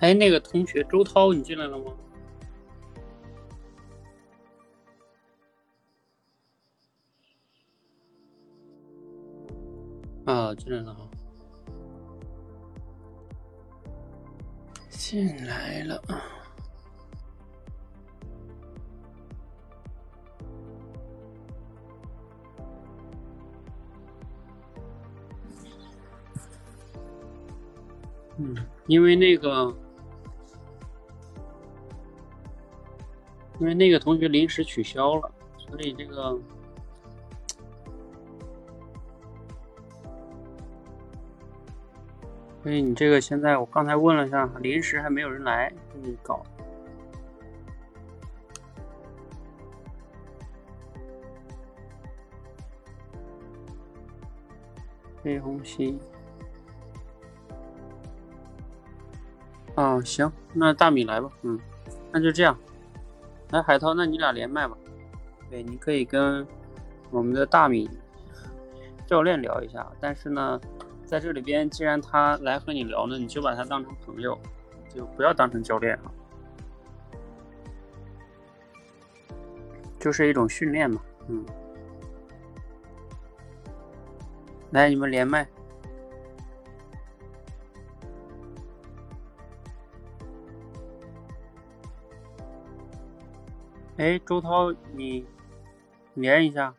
哎，那个同学周涛，你进来了吗？啊，进来了，进来了。嗯，因为那个，那个同学临时取消了，所以这个，所以你这个现在我刚才问了一下，临时还没有人来给，你搞。黑红心。啊，行，那大米来吧，嗯，那就这样，来海涛，那你俩连麦吧，对，你可以跟我们的大米教练聊一下，但是呢，在这里边，既然他来和你聊呢，你就把他当成朋友，就不要当成教练啊，就是一种训练嘛，嗯，来，你们连麦。哎，周涛，你连一下。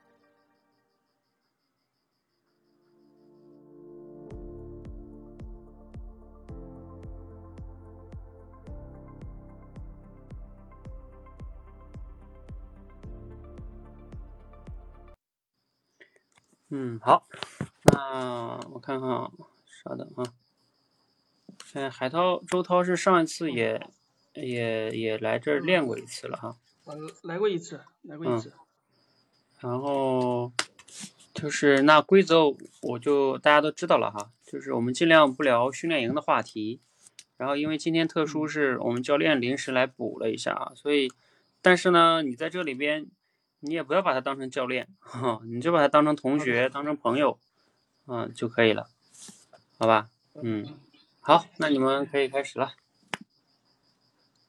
嗯，好，那我看看啊，稍等啊。嗯，海涛，周涛是上一次也也也来这儿练过一次了哈。来过一次，来过一次。然后就是那规则，我就大家都知道了哈。就是我们尽量不聊训练营的话题。然后因为今天特殊，是我们教练临时来补了一下啊，所以，但是呢，你在这里边，你也不要把他当成教练，哈，你就把他当成同学，当成朋友，嗯就可以了，好吧？嗯，好，那你们可以开始了。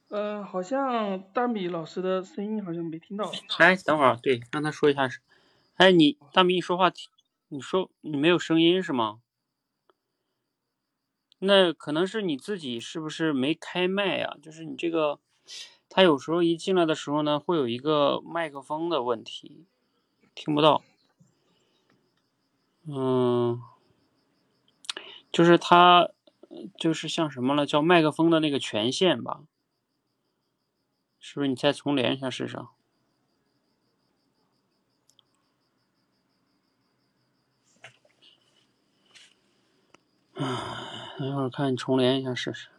呃，好像大米老师的声音好像没听到。哎，等会儿，对，让他说一下。哎，你大米，你说话，你说你没有声音是吗？那可能是你自己是不是没开麦呀？就是你这个，他有时候一进来的时候呢，会有一个麦克风的问题，听不到。嗯，就是他，就是像什么了，叫麦克风的那个权限吧。是不是你再重连一下试试？啊，等一会儿看你重连一下试试。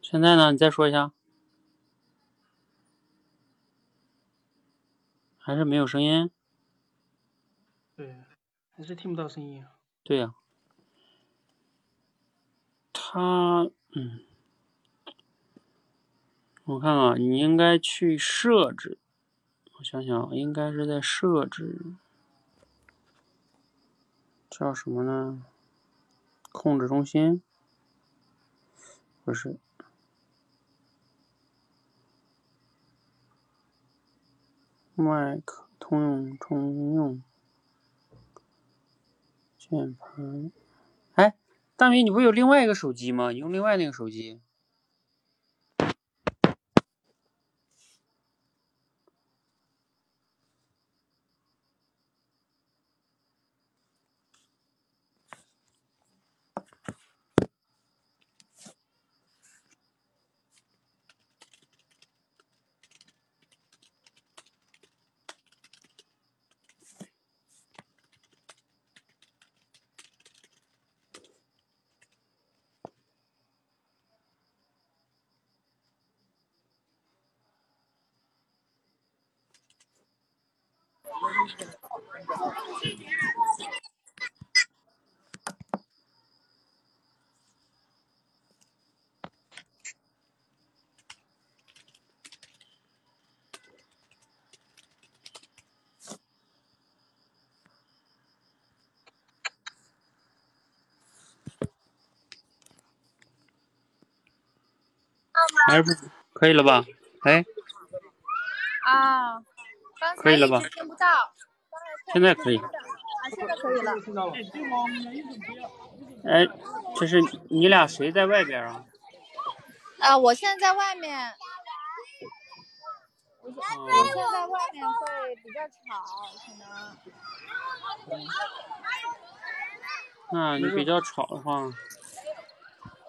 现在呢？你再说一下。还是没有声音，对，还是听不到声音。对呀，他，嗯，我看看，你应该去设置，我想想，应该是在设置，叫什么呢？控制中心，不是。麦克通用通用键盘，哎，大明，你不有另外一个手机吗？你用另外那个手机。还是不可以了吧？哎，啊，可以了吧？现在可以。啊，现在可以了。哎，这是你俩谁在外边啊？啊，我现在在外面，我现哦我现在在外面会比较吵，可能那你比较吵的话，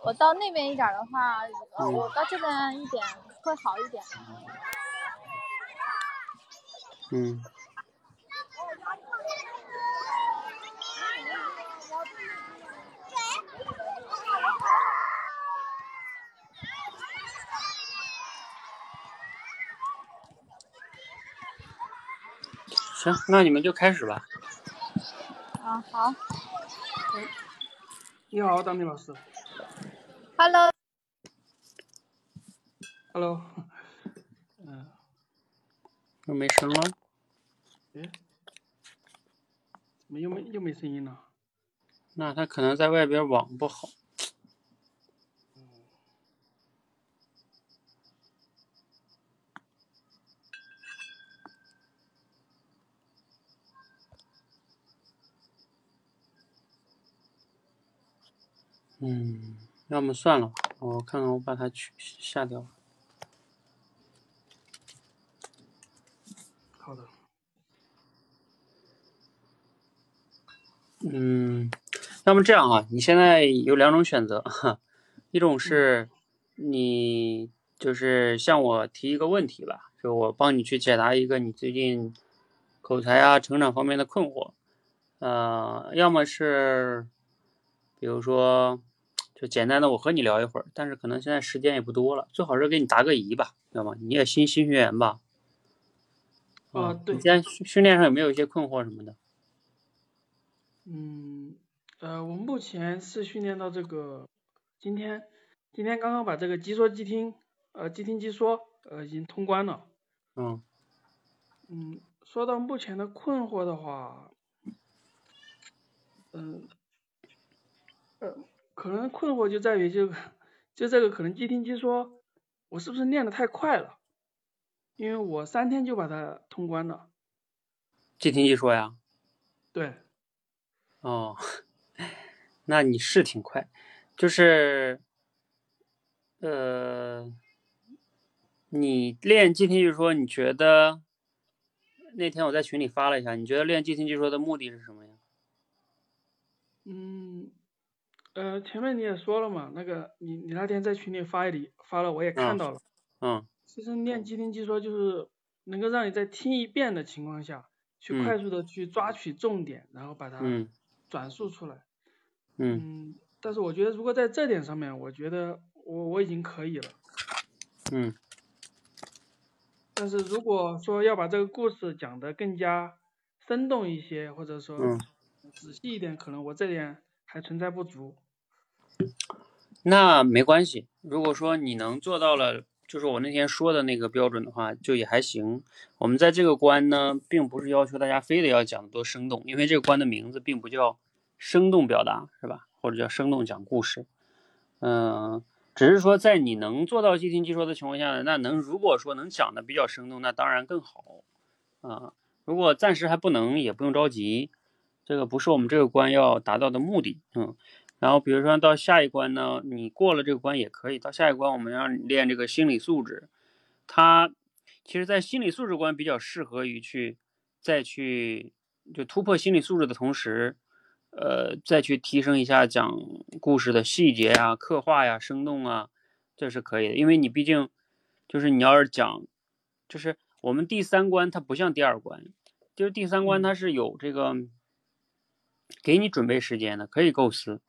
我到那边一点的话，我到这边一点会好一点。嗯，行，那你们就开始吧。啊，好你好，当明老师。，Hello，Hello。嗯，又没声了，哎，怎么又没又没声音了？那他可能在外边网不好。嗯，要么算了吧，我看看我把它取下掉。好的。嗯，要么这样啊，你现在有两种选择，哈，一种是你就是向我提一个问题吧，就我帮你去解答一个你最近口才啊、成长方面的困惑，呃，要么是比如说就简单的我和你聊一会儿，但是可能现在时间也不多了，最好是给你答个疑吧，知道吗？你也新新学员吧？啊对你现在训训练上有没有一些困惑什么的？嗯，呃，我目前是训练到这个，今天今天刚刚把这个即说即听，呃，即听即说，呃，已经通关了。嗯嗯，说到目前的困惑的话，嗯，呃，可能困惑就在于就就这个可能即听即说，我是不是练的太快了？因为我三天就把它通关了。即听即说呀。对，哦，那你是挺快，就是，呃，你练即听即说，你觉得那天我在群里发了一下，你觉得练即听即说的目的是什么呀？嗯，呃，前面你也说了嘛，那个你你那天在群里发里发了，我也看嗯到了。嗯其实练即听即说就是能够让你在听一遍的情况下，去嗯快速的去抓取重点，然后把它嗯转述出来。嗯嗯，但是我觉得如果在这点上面，我觉得我我已经可以了。嗯但是如果说要把这个故事讲得更加生动一些，或者说嗯，仔细一点，可能我这点还存在不足。那没关系。如果说你能做到了，就是我那天说的那个标准的话，就也还行。我们在这个关呢，并不是要求大家非得要讲得多生动，因为这个关的名字并不叫生动表达，是吧？或者叫生动讲故事。嗯，只是说在你能做到即听即说的情况下，那能如果说能讲的比较生动，那当然更好啊。如果暂时还不能，也不用着急，这个不是我们这个关要达到的目的。嗯。然后比如说到下一关呢，你过了这个关也可以。到下一关，我们要练这个心理素质。它其实，在心理素质关比较适合于去再去就突破心理素质的同时，呃，再去提升一下讲故事的细节呀、刻画呀、生动啊，这是可以的。因为你毕竟就是你要是讲，就是我们第三关它不像第二关，就是第三关它是有这个给你准备时间的，可以构思。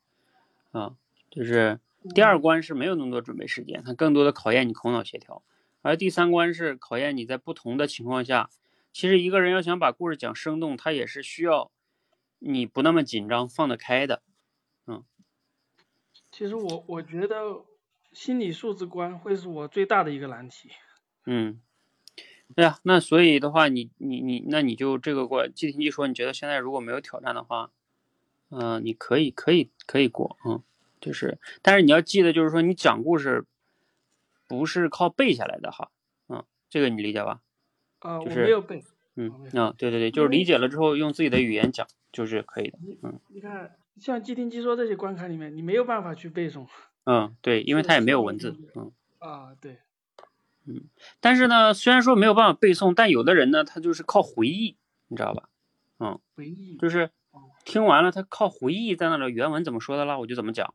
啊，就是第二关是没有那么多准备时间，它更多的考验你口脑协调，而第三关是考验你在不同的情况下，其实一个人要想把故事讲生动，他也是需要你不那么紧张，放得开的。嗯其实我我觉得心理素质关会是我最大的一个难题。嗯，对呀，那所以的话，你你你，那你就这个关即听即说，你觉得现在如果没有挑战的话，嗯、你可以可以可以过，嗯，就是，但是你要记得，就是说你讲故事不是靠背下来的哈，嗯，这个你理解吧？啊，我就是没有背。嗯啊，对对对，就是理解了之后用自己的语言讲就是可以的，嗯你看，像即听即说这些关卡里面，你没有办法去背诵。嗯，对，因为它也没有文字，嗯。啊，对，嗯但是呢，虽然说没有办法背诵，但有的人呢，他就是靠回忆，你知道吧？嗯回忆。就是听完了，他靠回忆在那里原文怎么说的啦，我就怎么讲。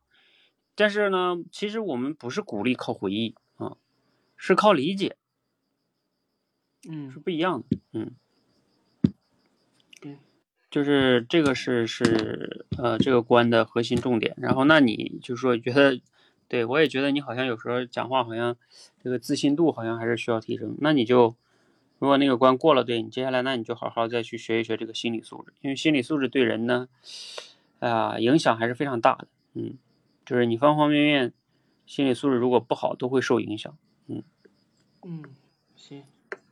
但是呢，其实我们不是鼓励靠回忆啊、是靠理解，嗯是不一样的。嗯对，就是这个是是呃这个关的核心重点。然后那你就说觉得，对我也觉得你好像有时候讲话好像这个自信度好像还是需要提升。那你就如果那个关过了，对你接下来那你就好好再去学一学这个心理素质，因为心理素质对人呢啊、影响还是非常大的。嗯，就是你方方面面心理素质如果不好，都会受影响。嗯嗯，行，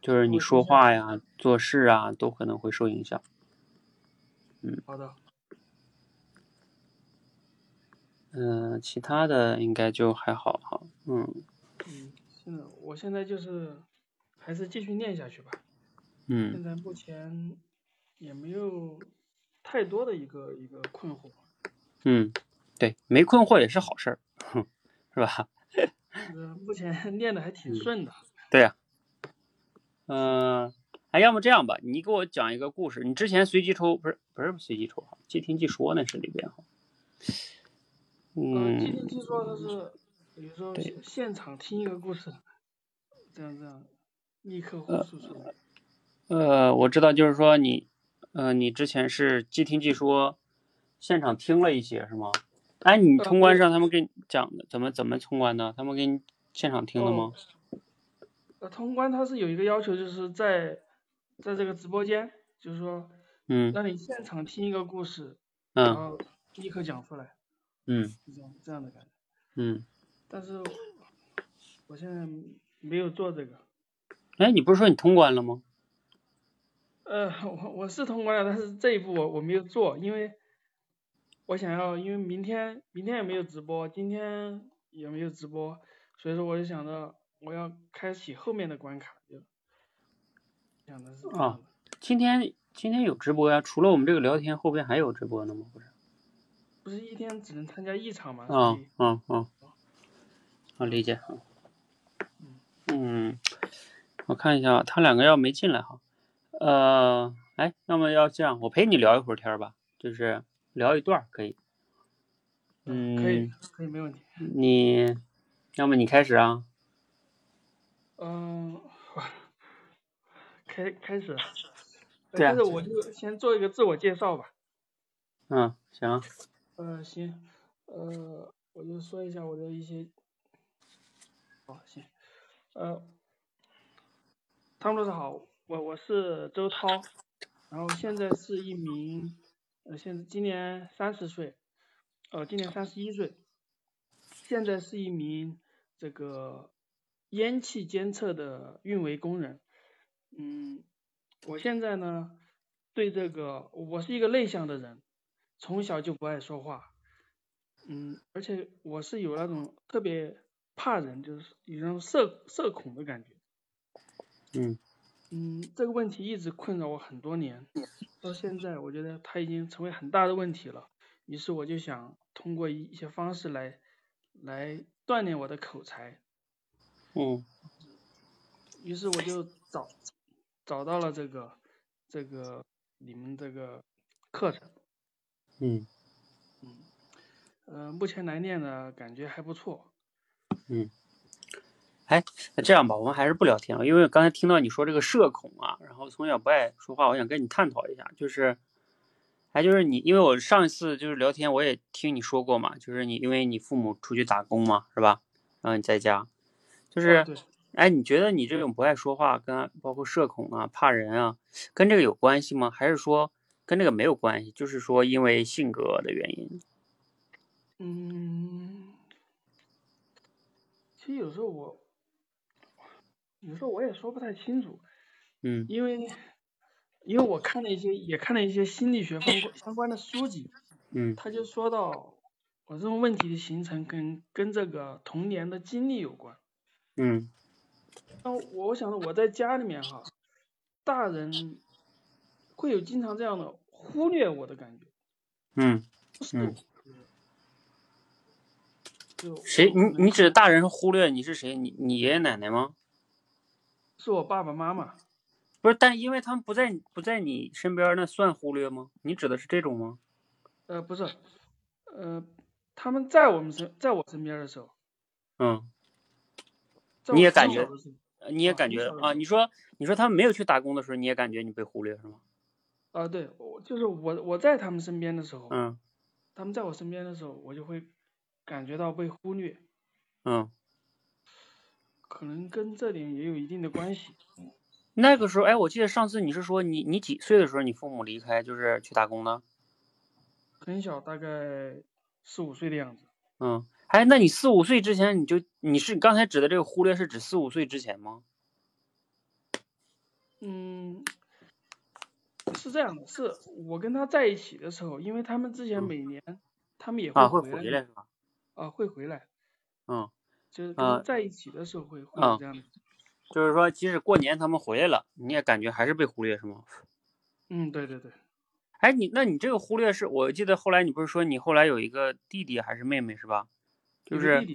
就是你说话呀、做事啊，都可能会受影响。嗯好的。嗯、其他的应该就还好哈。嗯嗯，现在我现在就是还是继续念下去吧。嗯现在目前也没有太多的一个一个困惑。嗯，对，没困惑也是好事儿，哼，是吧？呃，目前 练的还挺顺的。对呀、嗯、哎，要么这样吧，你给我讲一个故事。你之前随机抽不是不是随机抽哈，即听即说那是里边哈。呃，嗯今天听说他是，比如说现场听一个故事，这样这样，立刻复述出来。呃，我知道，就是说你，呃，你之前是即听即说，现场听了一些是吗？哎，你呃通关对上他们给你讲的，怎么怎么通关的？他们给你现场听了吗？呃，通关他是有一个要求，就是在在这个直播间，就是说嗯让你现场听一个故事，然嗯后立刻讲出来，嗯是这样这样的感觉。嗯。但是我现在没有做这个。哎，你不是说你通关了吗？呃，我我是通关了，但是这一步我我没有做，因为我想要，因为明天明天也没有直播，今天也没有直播，所以说我就想着我要开启后面的关卡，就想的是啊今天今天有直播呀，除了我们这个聊天，后边还有直播呢吗？不是？不是一天只能参加一场吗，啊啊啊！啊，理解啊。嗯，我看一下，他两个要没进来哈。呃，哎，要么要这样，我陪你聊一会儿天儿吧，就是聊一段儿可以。嗯，可以可以没问题。你要么你开始啊。嗯，开开始，呃对啊开始我就先做一个自我介绍吧。嗯，行。呃，行，呃，我就说一下我的一些，好，行，呃，汤姆老师好，我我是周涛，然后现在是一名，呃，现在今年三十岁，呃，今年三十一岁，现在是一名这个烟气监测的运维工人，嗯，我现在呢，对这个，我是一个内向的人。从小就不爱说话，嗯，而且我是有那种特别怕人，就是有那种社社恐的感觉，嗯嗯，这个问题一直困扰我很多年，到现在我觉得它已经成为很大的问题了，于是我就想通过一一些方式来来锻炼我的口才，嗯于是我就找找到了这个这个你们这个课程。嗯嗯呃，目前来练呢，感觉还不错。嗯。哎，那这样吧，我们还是不聊天了，因为刚才听到你说这个社恐啊，然后从小不爱说话，我想跟你探讨一下，就是，哎，就是你，因为我上一次就是聊天，我也听你说过嘛，就是你因为你父母出去打工嘛，是吧？然后你在家，就是，哎，你觉得你这种不爱说话，跟包括社恐啊、怕人啊，跟这个有关系吗？还是说跟这个没有关系？就是说因为性格的原因？嗯，其实有时候我，有时候我也说不太清楚，嗯因为因为我看了一些，也看了一些心理学方相关的书籍，嗯他就说到我这种问题的形成跟跟这个童年的经历有关。嗯那我想着我在家里面哈，大人会有经常这样的忽略我的感觉，嗯，嗯谁？你你指大人忽略你是谁？你你爷爷奶奶吗？是我爸爸妈妈，不是，但因为他们不在不在你身边，那算忽略吗？你指的是这种吗？呃，不是，呃，他们在我们身，在我身边的时候，嗯，你也感觉你也啊感觉啊？你说你说他们没有去打工的时候，你也感觉你被忽略是吗？啊，对，我就是我我在他们身边的时候，嗯他们在我身边的时候，我就会感觉到被忽略，嗯，可能跟这点也有一定的关系。那个时候，哎，我记得上次你是说你你几岁的时候你父母离开，就是去打工呢？很小，大概四五岁的样子。嗯，哎，那你四五岁之前你就你是刚才指的这个忽略是指四五岁之前吗？嗯，是这样的，是我跟他在一起的时候，因为他们之前嗯每年他们也啊，会回回来是吧？啊，会回来，嗯，就是跟啊在一起的时候会会啊有这样的。就是说即使过年他们回来了，你也感觉还是被忽略是吗？嗯，对对对，哎，你那你这个忽略是我记得后来你不是说你后来有一个弟弟还是妹妹是吧？就是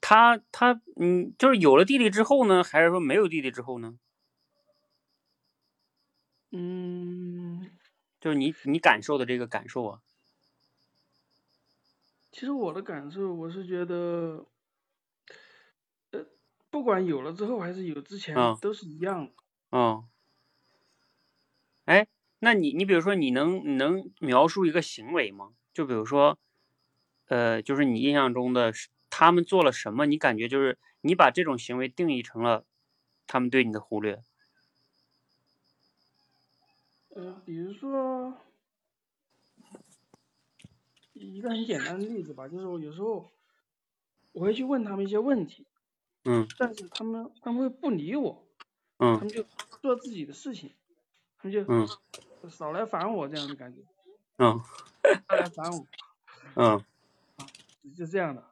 他他嗯，就是有了弟弟之后呢，还是说没有弟弟之后呢？嗯，就是你你感受的这个感受啊，其实我的感受，我是觉得，呃，不管有了之后还是有之前，嗯都是一样的。嗯，哎，那你你比如说你能你能描述一个行为吗？就比如说，呃，就是你印象中的是他们做了什么，你感觉就是你把这种行为定义成了他们对你的忽略。呃，比如说，一个很简单的例子吧，就是我有时候我会去问他们一些问题，嗯但是他们他们会不理我，嗯他嗯们就做自己的事情，他们就嗯少来烦我这样的感觉，嗯少来烦我，嗯，就这样的，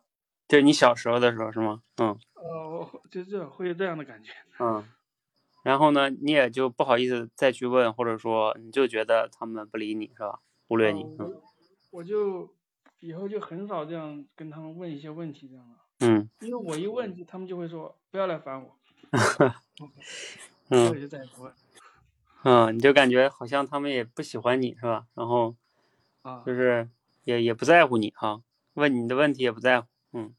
就是你小时候的时候是吗？嗯呃，就这会有这样的感觉。嗯，然后呢，你也就不好意思再去问，或者说你就觉得他们不理你是吧？忽略你。嗯呃我我就以后就很少这样跟他们问一些问题这样的，嗯。因为我一问就他们就会说不要来烦我，我嗯。就再也不问嗯，你就感觉好像他们也不喜欢你是吧？然后啊，就是也也不在乎你哈，问你的问题也不在乎。嗯。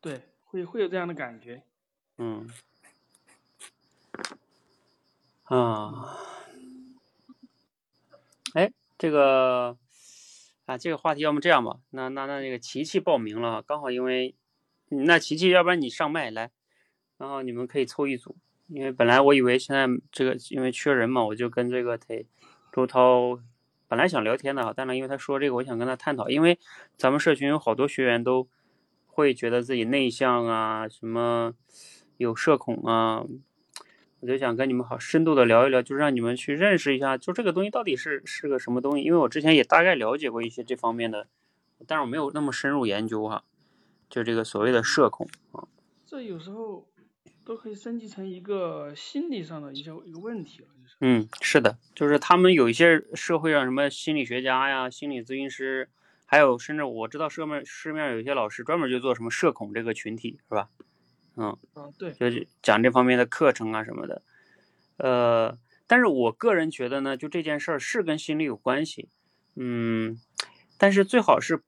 对，会会有这样的感觉。嗯。啊，哎，这个啊，这个话题要么这样吧，那那那那个琪琪报名了，刚好因为嗯那琪琪，要不然你上麦来，然后你们可以凑一组，因为本来我以为现在这个因为缺人嘛，我就跟这个他周涛本来想聊天的，但是因为他说这个，我想跟他探讨，因为咱们社群有好多学员都会觉得自己内向啊，什么有社恐啊，我就想跟你们好深度的聊一聊，就让你们去认识一下，就这个东西到底是是个什么东西。因为我之前也大概了解过一些这方面的，但是我没有那么深入研究哈。就这个所谓的社恐啊，这有时候都可以升级成一个心理上的一些一个问题了，就是嗯，是的，就是他们有一些社会上什么心理学家呀、心理咨询师，还有甚至我知道社面市面有一些老师专门就做什么社恐这个群体，是吧？嗯，啊，对，就是讲这方面的课程啊什么的。呃，但是我个人觉得呢，就这件事儿是跟心理有关系，嗯，但是最好是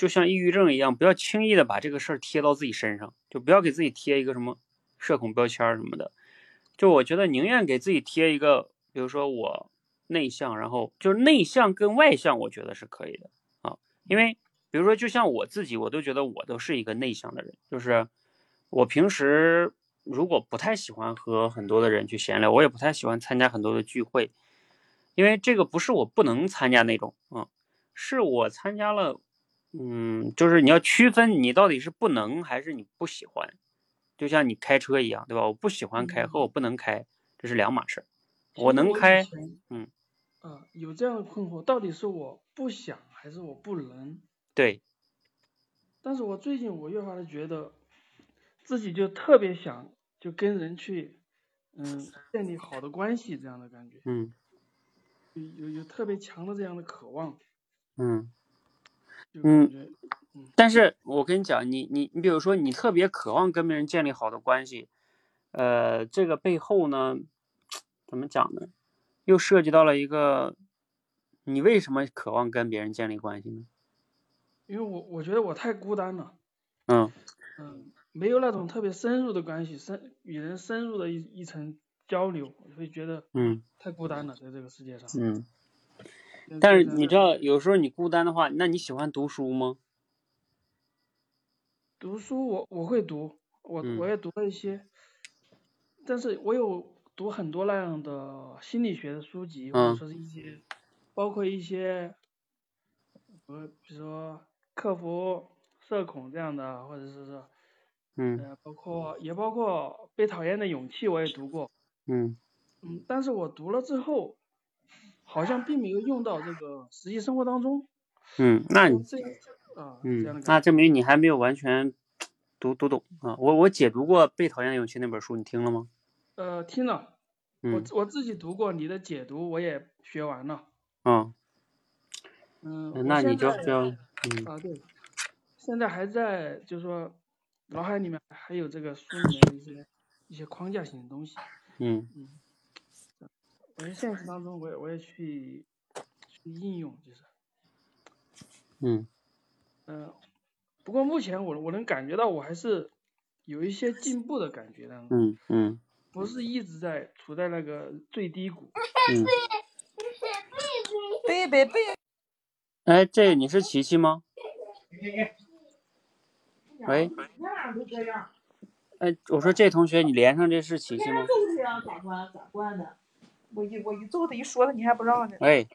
就像抑郁症一样，不要轻易的把这个事儿贴到自己身上，就不要给自己贴一个什么社恐标签什么的。就我觉得宁愿给自己贴一个，比如说我内向，然后就是内向跟外向，我觉得是可以的啊，因为比如说就像我自己，我都觉得我都是一个内向的人，就是我平时如果不太喜欢和很多的人去闲聊，我也不太喜欢参加很多的聚会，因为这个不是我不能参加那种啊，是我参加了，嗯，就是你要区分你到底是不能还是你不喜欢，就像你开车一样，对吧？我不喜欢开和我不能开，这是两码事儿。我能开，嗯，啊，有这样的困惑，到底是我不想还是我不能？对，但是我最近我越发的觉得，自己就特别想就跟人去，嗯，建立好的关系这样的感觉，嗯有有有特别强的这样的渴望，嗯。就嗯，但是我跟你讲，你你你比如说，你特别渴望跟别人建立好的关系，呃，这个背后呢，怎么讲呢？又涉及到了一个，你为什么渴望跟别人建立关系呢？因为我我觉得我太孤单了，嗯嗯，没有那种特别深入的关系，深与人深入的一一层交流，我会觉得嗯太孤单了，在这个世界上。嗯。嗯但是你知道，有时候你孤单的话，那你喜欢读书吗？读书我我会读，我嗯。我也读了一些，但是我有读很多那样的心理学的书籍，或嗯。者说是一些，包括一些，呃，比如说克服社恐这样的，或者是说，嗯。呃，包括也包括被讨厌的勇气我也读过，嗯。嗯，但是我读了之后，好像并没有用到这个实际生活当中，嗯，那你这啊，嗯那证明你还没有完全读读懂啊。我我解读过《被讨厌的勇气》那本书，你听了吗？呃，听了。我嗯我自己读过你的解读，我也学完了。嗯，嗯，呃那你就就嗯啊对，现在还在就是说脑海里面还有这个书里面的一些一些框架性的东西。嗯嗯，我在现实当中我也我也去去应用，就是嗯嗯、呃，不过目前我我能感觉到我还是有一些进步的感觉的，嗯嗯不是一直在处在那个最低谷。嗯。贝贝贝，哎，这你是琪琪吗？喂，哎，我说这同学，你连上这是琪琪吗？我一我一揍他一说他，你还不让呢。哎，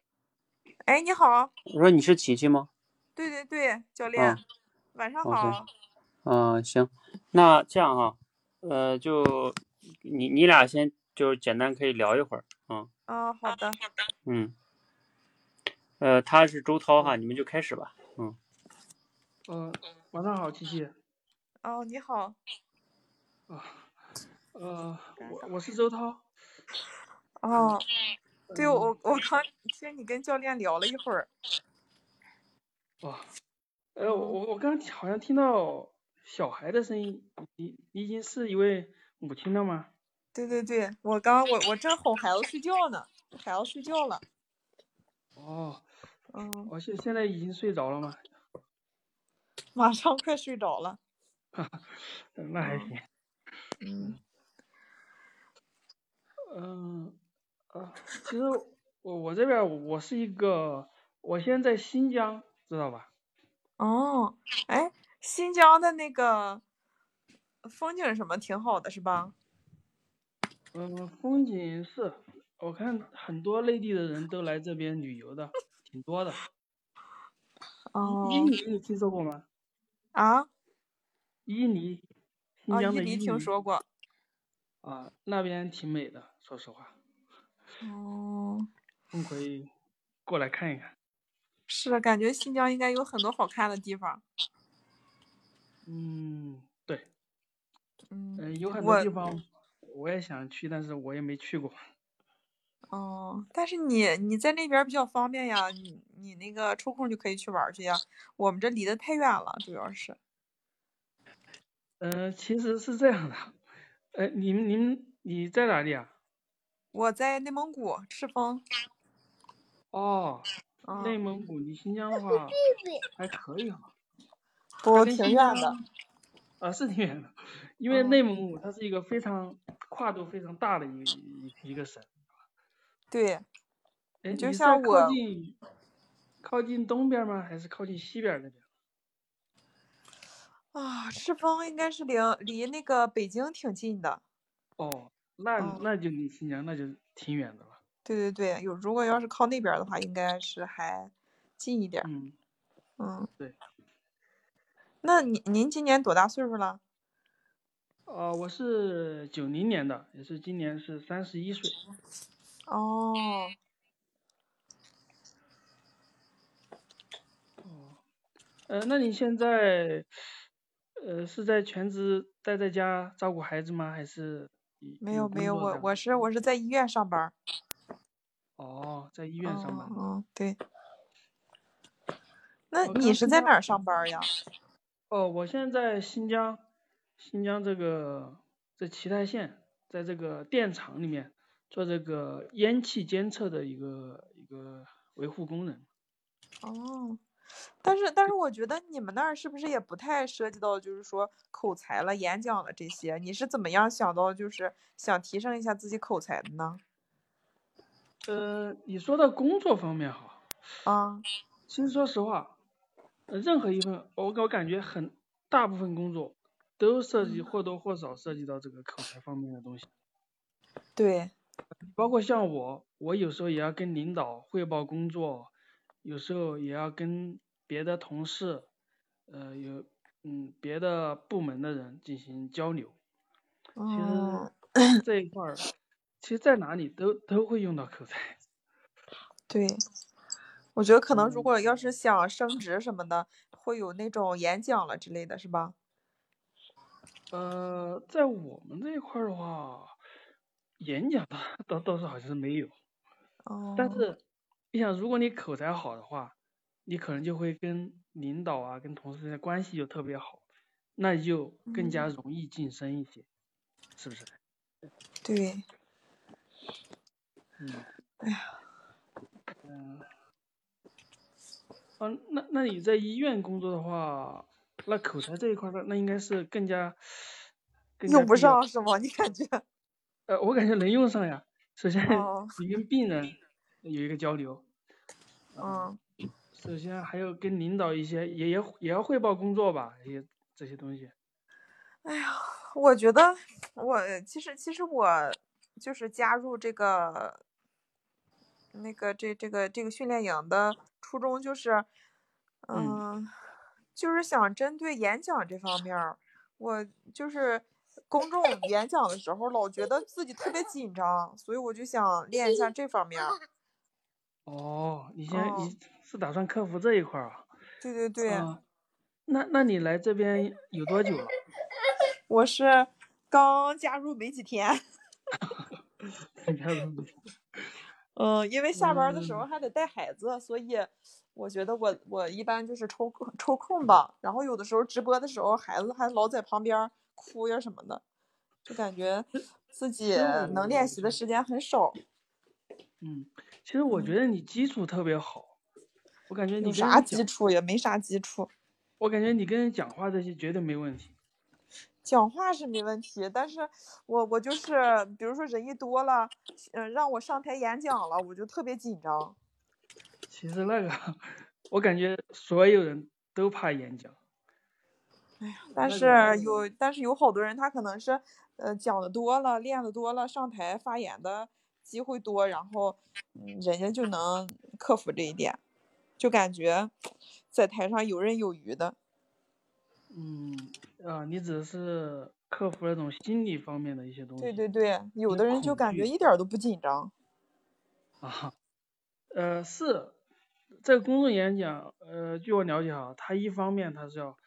哎，你好，我说你是琪琪吗？对对对，教练，嗯晚上好。嗯、行，那这样哈，呃，就你你俩先就简单可以聊一会儿，嗯嗯，好的。嗯，呃，他是周涛哈，你们就开始吧，嗯呃，晚上好，琪琪。哦，你好。啊，呃，我我是周涛。哦，对嗯我我刚听你跟教练聊了一会儿。哇，呃，我我我刚好像听到小孩的声音，你你已经是一位母亲了吗？对对对，我刚我我正哄孩子睡觉呢，孩子睡觉了。哦，嗯，我现现在已经睡着了吗？马上快睡着了。嗯那还行。嗯嗯，啊，其实我我这边我是一个，我现在在新疆，知道吧？哦，哎，新疆的那个风景什么挺好的，是吧？嗯，风景是，我看很多内地的人都来这边旅游的，挺多的。哦伊犁你听说过吗？啊伊犁，新啊，疆的伊犁听说过。啊，那边挺美的，说实话，哦，你可以过来看一看。是，感觉新疆应该有很多好看的地方。嗯，对，嗯，嗯、有很多地方我也想去，但是我也没去过。哦，但是你你在那边比较方便呀，你你那个抽空就可以去玩去呀。我们这离得太远了，主要是。嗯、其实是这样的，呃，你们你们你在哪里啊？我在内蒙古赤峰。哦，内嗯，蒙古离新疆的 话还可以哈。不挺远的。啊，是挺远的，因为嗯内蒙古它是一个非常跨度非常大的一个一一个省。对，哎，就你是像我近靠近东边吗？还是靠近西边那边？啊，赤峰应该是离离那个北京挺近的。哦，那嗯那就离新疆那就挺远的了。对对对，有如果要是靠那边的话，应该是还近一点。嗯，嗯，对。那您您今年多大岁数了？呃，我是九零年的，也是今年是三十一岁。哦，哦，呃，那你现在，呃是在全职待在家照顾孩子吗？还是没有没有，我我是我是在医院上班儿。哦，在医院上班。嗯嗯，对。那你是在哪儿上班呀？哦，我现在在新疆，新疆这个在奇台县，在这个电厂里面做这个烟气监测的一个一个维护工人。哦，但是但是我觉得你们那儿是不是也不太涉及到就是说口才了、演讲了这些？你是怎么样想到就是想提升一下自己口才的呢？呃，你说到工作方面哈，啊，其实说实话，呃任何一份我我感觉很大部分工作都涉及或多或少涉及到这个口才方面的东西。对，包括像我，我有时候也要跟领导汇报工作，有时候也要跟别的同事，呃，有嗯别的部门的人进行交流。其哦，实这一块儿，其实在哪里都都会用到口才。对，我觉得可能如嗯果要是想升职什么的，会有那种演讲了之类的，是吧？呃，在我们这一块儿的话，演讲倒倒倒是好像是没有，但哦，是你想，如果你口才好的话，你可能就会跟领导啊、跟同事之间的关系就特别好，那你就更加容易晋升一些，是不是？对，嗯，哎呀，嗯，啊，那那你在医院工作的话，那口才这一块儿，那那应该是更加用不上是吗？你感觉？呃，我感觉能用上呀。首先，哦，你跟病人有一个交流，嗯，首先还有跟领导一些也也也要汇报工作吧，也这些东西。哎呀，我觉得我其实其实我就是加入这个那个这这个这个训练营的初衷就是，嗯嗯，就是想针对演讲这方面儿，我就是公众演讲的时候老觉得自己特别紧张，所以我就想练一下这方面儿。哦，你现在哦，你是打算克服这一块儿啊？对对对，啊，那那你来这边有多久了？我是 刚加入没几天。嗯，因为下班的时候嗯还得带孩子，所以我觉得我我一般就是抽空抽空吧，然后有的时候直播的时候，孩子还老在旁边哭呀什么的，就感觉自己能练习的时间很少。嗯，其实我觉得你基础特别好，我感觉你啥，基础也没啥基础，我感觉你跟人讲话这些绝对没问题。讲话是没问题，但是我我就是比如说人一多了，嗯、让我上台演讲了，我就特别紧张。其实那个，我感觉所有人都怕演讲。哎呀，但是有，但是有好多人他可能是，呃，讲的多了，练的多了，上台发言的机会多，然后，嗯，人家就能克服这一点，就感觉在台上游刃有余的。嗯，啊，你只是克服那种心理方面的一些东西。对对对，有的人就感觉一点儿都不紧张。啊，呃，是这个公众演讲，呃，据我了解哈，它一方面它是要，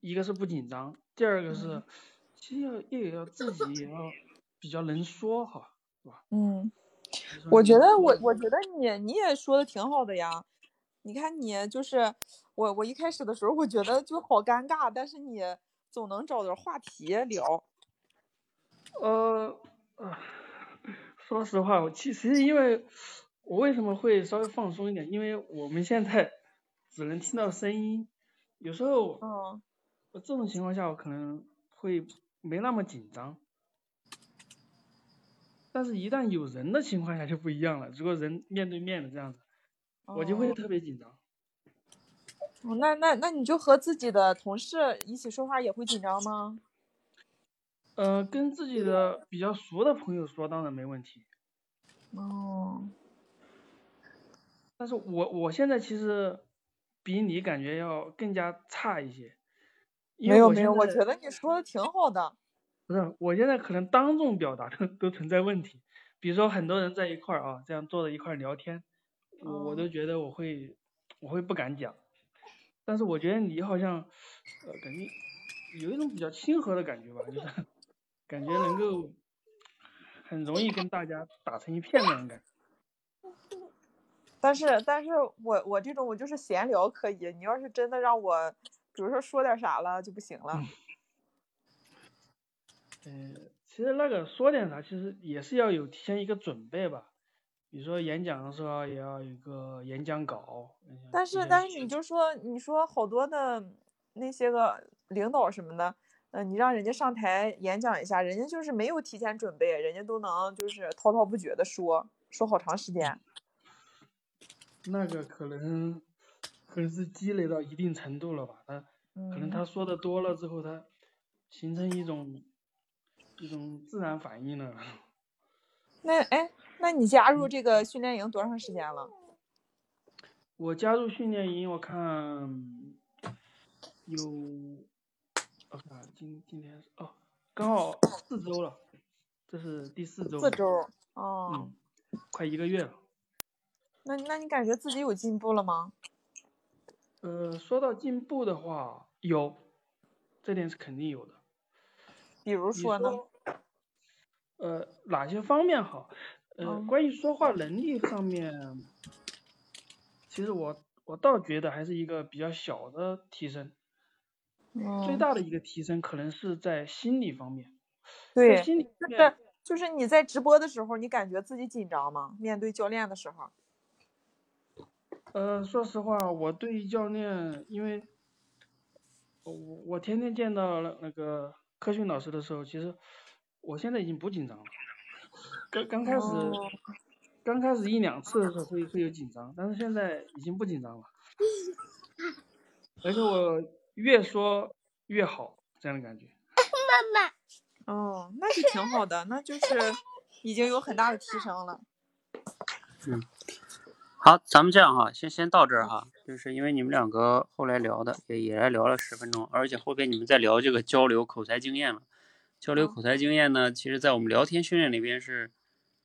一个是不紧张，第二个是，其实要也要自己也要比较能说哈？嗯，我觉得我我觉得你你也说的挺好的呀。你看你就是我我一开始的时候我觉得就好尴尬，但是你总能找点话题聊。呃，呃，说实话，我其实因为我为什么会稍微放松一点，因为我们现在只能听到声音，有时候嗯。我这种情况下我可能会没那么紧张，但是一旦有人的情况下就不一样了，如果人面对面的这样子，我就会哦特别紧张。哦，那那那你就和自己的同事一起说话也会紧张吗？呃，跟自己的比较熟的朋友说当然没问题，哦，但是我我现在其实比你感觉要更加差一些，因为没有没有，我觉得你说的挺好的。不是我现在可能当众表达都 都存在问题，比如说很多人在一块儿啊，这样坐在一块儿聊天，我都觉得我会我会不敢讲，但是我觉得你好像呃感觉有一种比较亲和的感觉吧，就是 感觉能够很容易跟大家打成一片那种感觉。但是，但是我我这种我就是闲聊可以，你要是真的让我，比如说说点啥了就不行了。嗯，其实那个说点啥，其实也是要有提前一个准备吧。比如说演讲的时候也要有一个演讲稿。但是，但是你就说，你说好多的那些个领导什么的，嗯，你让人家上台演讲一下，人家就是没有提前准备，人家都能就是滔滔不绝的说，说好长时间。那个可能可能是积累到一定程度了吧，他可能他说的多了之后，他形成一种一种自然反应呢。那哎，那你加入这个训练营多长时间了？我加入训练营，我看有，我看今今天哦，刚好四周了，这是第四周。四周，哦。嗯，快一个月了。那那你感觉自己有进步了吗？呃，说到进步的话，有，这点是肯定有的。比如说呢？呃，哪些方面好？呃，关于说话能力上面，其实我我倒觉得还是一个比较小的提升。最大的一个提升可能是在心理方面。对，心理面就是你在直播的时候，你感觉自己紧张吗？面对教练的时候？呃，说实话，我对教练，因为我我天天见到那个科训老师的时候，其实。我现在已经不紧张了，刚刚开始，刚开始一两次的时候会会有紧张，但是现在已经不紧张了，而且我越说越好，这样的感觉。妈妈。哦，那是挺好的，那就是 已经有很大的提升了。嗯，好，咱们这样哈，先先到这儿哈，就是因为你们两个后来聊的也也来聊了十分钟，而且后边你们在聊这个交流口才经验了。交流口才经验呢，其实，在我们聊天训练里边是，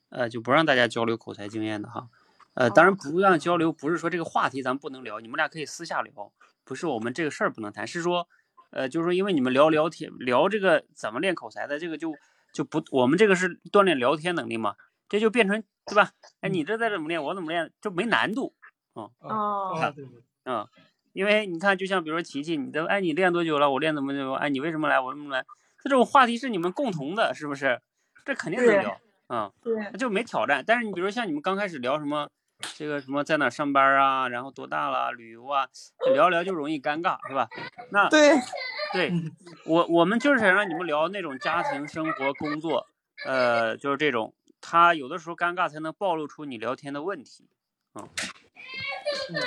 呃，就不让大家交流口才经验的哈。呃，当然不让交流，不是说这个话题咱不能聊，你们俩可以私下聊，不是我们这个事儿不能谈，是说，呃，就是说，因为你们聊聊天，聊这个怎么练口才的，这个就就不，我们这个是锻炼聊天能力嘛，这就变成对吧？哎，你这再怎么练，我怎么练，就没难度，嗯，哦，嗯，因为你看，就像比如说琪琪，你的，哎，你练多久了？我练怎么怎么，哎，你为什么来？我怎么来？这种话题是你们共同的，是不是？这肯定能聊，嗯，对，就没挑战。但是你比如像你们刚开始聊什么，这个什么在哪上班啊，然后多大了，旅游啊，聊聊就容易尴尬，是吧？那对，对我我们就是想让你们聊那种家庭生活、工作，呃，就是这种，他有的时候尴尬才能暴露出你聊天的问题，嗯，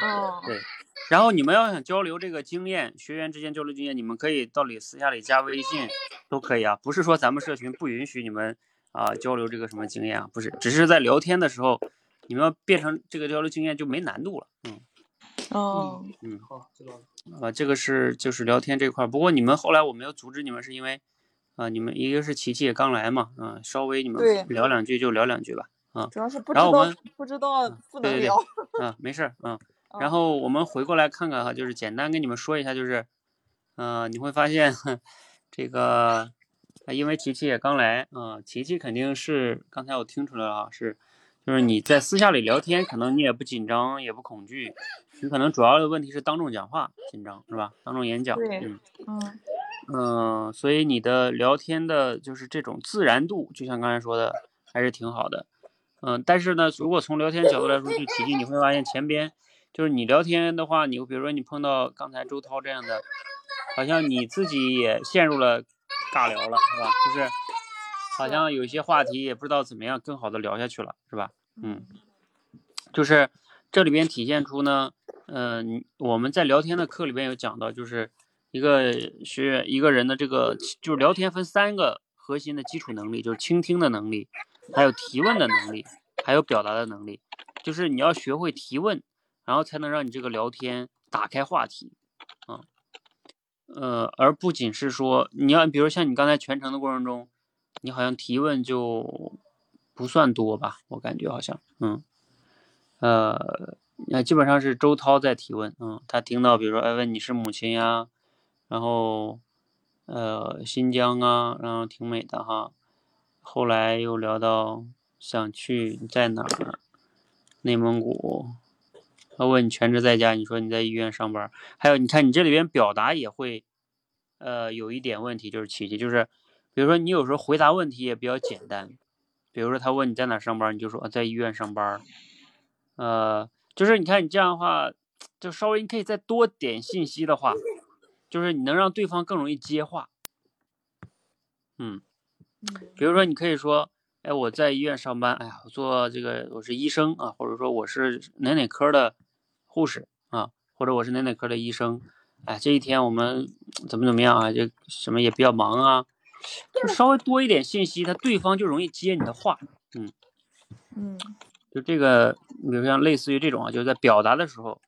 哦，对。然后你们要想交流这个经验，学员之间交流经验，你们可以到里私下里加微信，都可以啊。不是说咱们社群不允许你们啊交流这个什么经验啊，不是，只是在聊天的时候，你们要变成这个交流经验就没难度了。嗯，哦，嗯，好，知道了。啊，这个是就是聊天这块。不过你们后来我没有阻止你们，是因为啊，你们一个是琪琪也刚来嘛，嗯，稍微你们聊两句就聊两句吧，啊。主要是不知道不知道不能聊。嗯，没事，嗯。然后我们回过来看看哈，就是简单跟你们说一下，就是，嗯，你会发现 这个，因为琪琪也刚来啊，琪琪肯定是刚才我听出来了，是，就是你在私下里聊天，可能你也不紧张，也不恐惧，你可能主要的问题是当众讲话紧张，是吧？当众演讲，嗯嗯嗯，所以你的聊天的就是这种自然度，就像刚才说的，还是挺好的，嗯，但是呢，如果从聊天角度来说，就琪琪你会发现前边。就是你聊天的话，你比如说你碰到刚才周涛这样的，好像你自己也陷入了尬聊了，是吧？就是好像有些话题也不知道怎么样更好的聊下去了，是吧？嗯，就是这里边体现出呢，嗯，我们在聊天的课里边有讲到，就是一个学员一个人的这个就是聊天分三个核心的基础能力，就是倾听的能力，还有提问的能力，还有表达的能力，就是你要学会提问。然后才能让你这个聊天打开话题，啊，呃，而不仅是说你要，比如像你刚才全程的过程中，你好像提问就不算多吧？我感觉好像，嗯，呃，那基本上是周涛在提问，嗯，他听到比如说，哎，问你是母亲呀，然后，呃，新疆啊，然后挺美的哈。后来又聊到想去在哪儿，内蒙古。他问你全职在家，你说你在医院上班。还有，你看你这里边表达也会，呃，有一点问题，就是琪琪，就是比如说你有时候回答问题也比较简单，比如说他问你在哪上班，你就说在医院上班。呃，就是你看你这样的话，就稍微你可以再多点信息的话，就是你能让对方更容易接话。嗯，比如说你可以说，哎，我在医院上班，哎呀，我做这个我是医生啊，或者说我是哪哪科的护士啊，或者我是哪哪科的医生，哎，这一天我们怎么怎么样啊，就什么也比较忙啊，就稍微多一点信息，他对方就容易接你的话。嗯嗯就这个，比如像类似于这种啊，就是在表达的时候，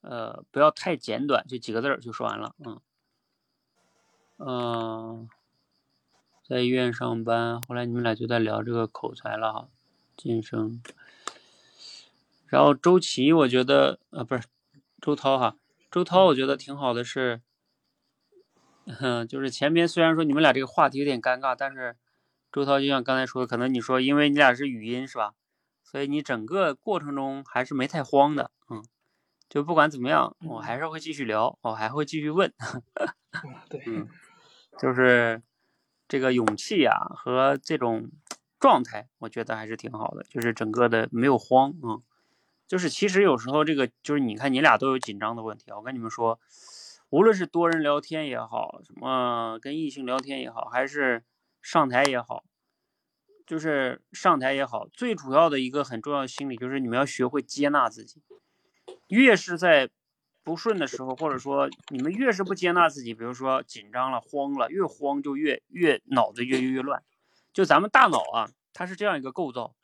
呃，不要太简短，就几个字儿就说完了。嗯嗯、在医院上班，后来你们俩就在聊这个口才了哈，晋升。然后周琦，我觉得呃不是周涛哈，周涛我觉得挺好的是，嗯，就是前边虽然说你们俩这个话题有点尴尬，但是周涛就像刚才说的，可能你说因为你俩是语音是吧，所以你整个过程中还是没太慌的，嗯，就不管怎么样，我还是会继续聊，我还会继续问，嗯，对，嗯，就是这个勇气呀、和这种状态，我觉得还是挺好的，就是整个的没有慌啊、嗯就是其实有时候这个就是你看你俩都有紧张的问题啊，我跟你们说，无论是多人聊天也好，什么跟异性聊天也好，还是上台也好，就是上台也好，最主要的一个很重要的心理就是你们要学会接纳自己。越是在不顺的时候，或者说你们越是不接纳自己，比如说紧张了、慌了，越慌就越越脑子越越越乱。就咱们大脑啊，它是这样一个构造，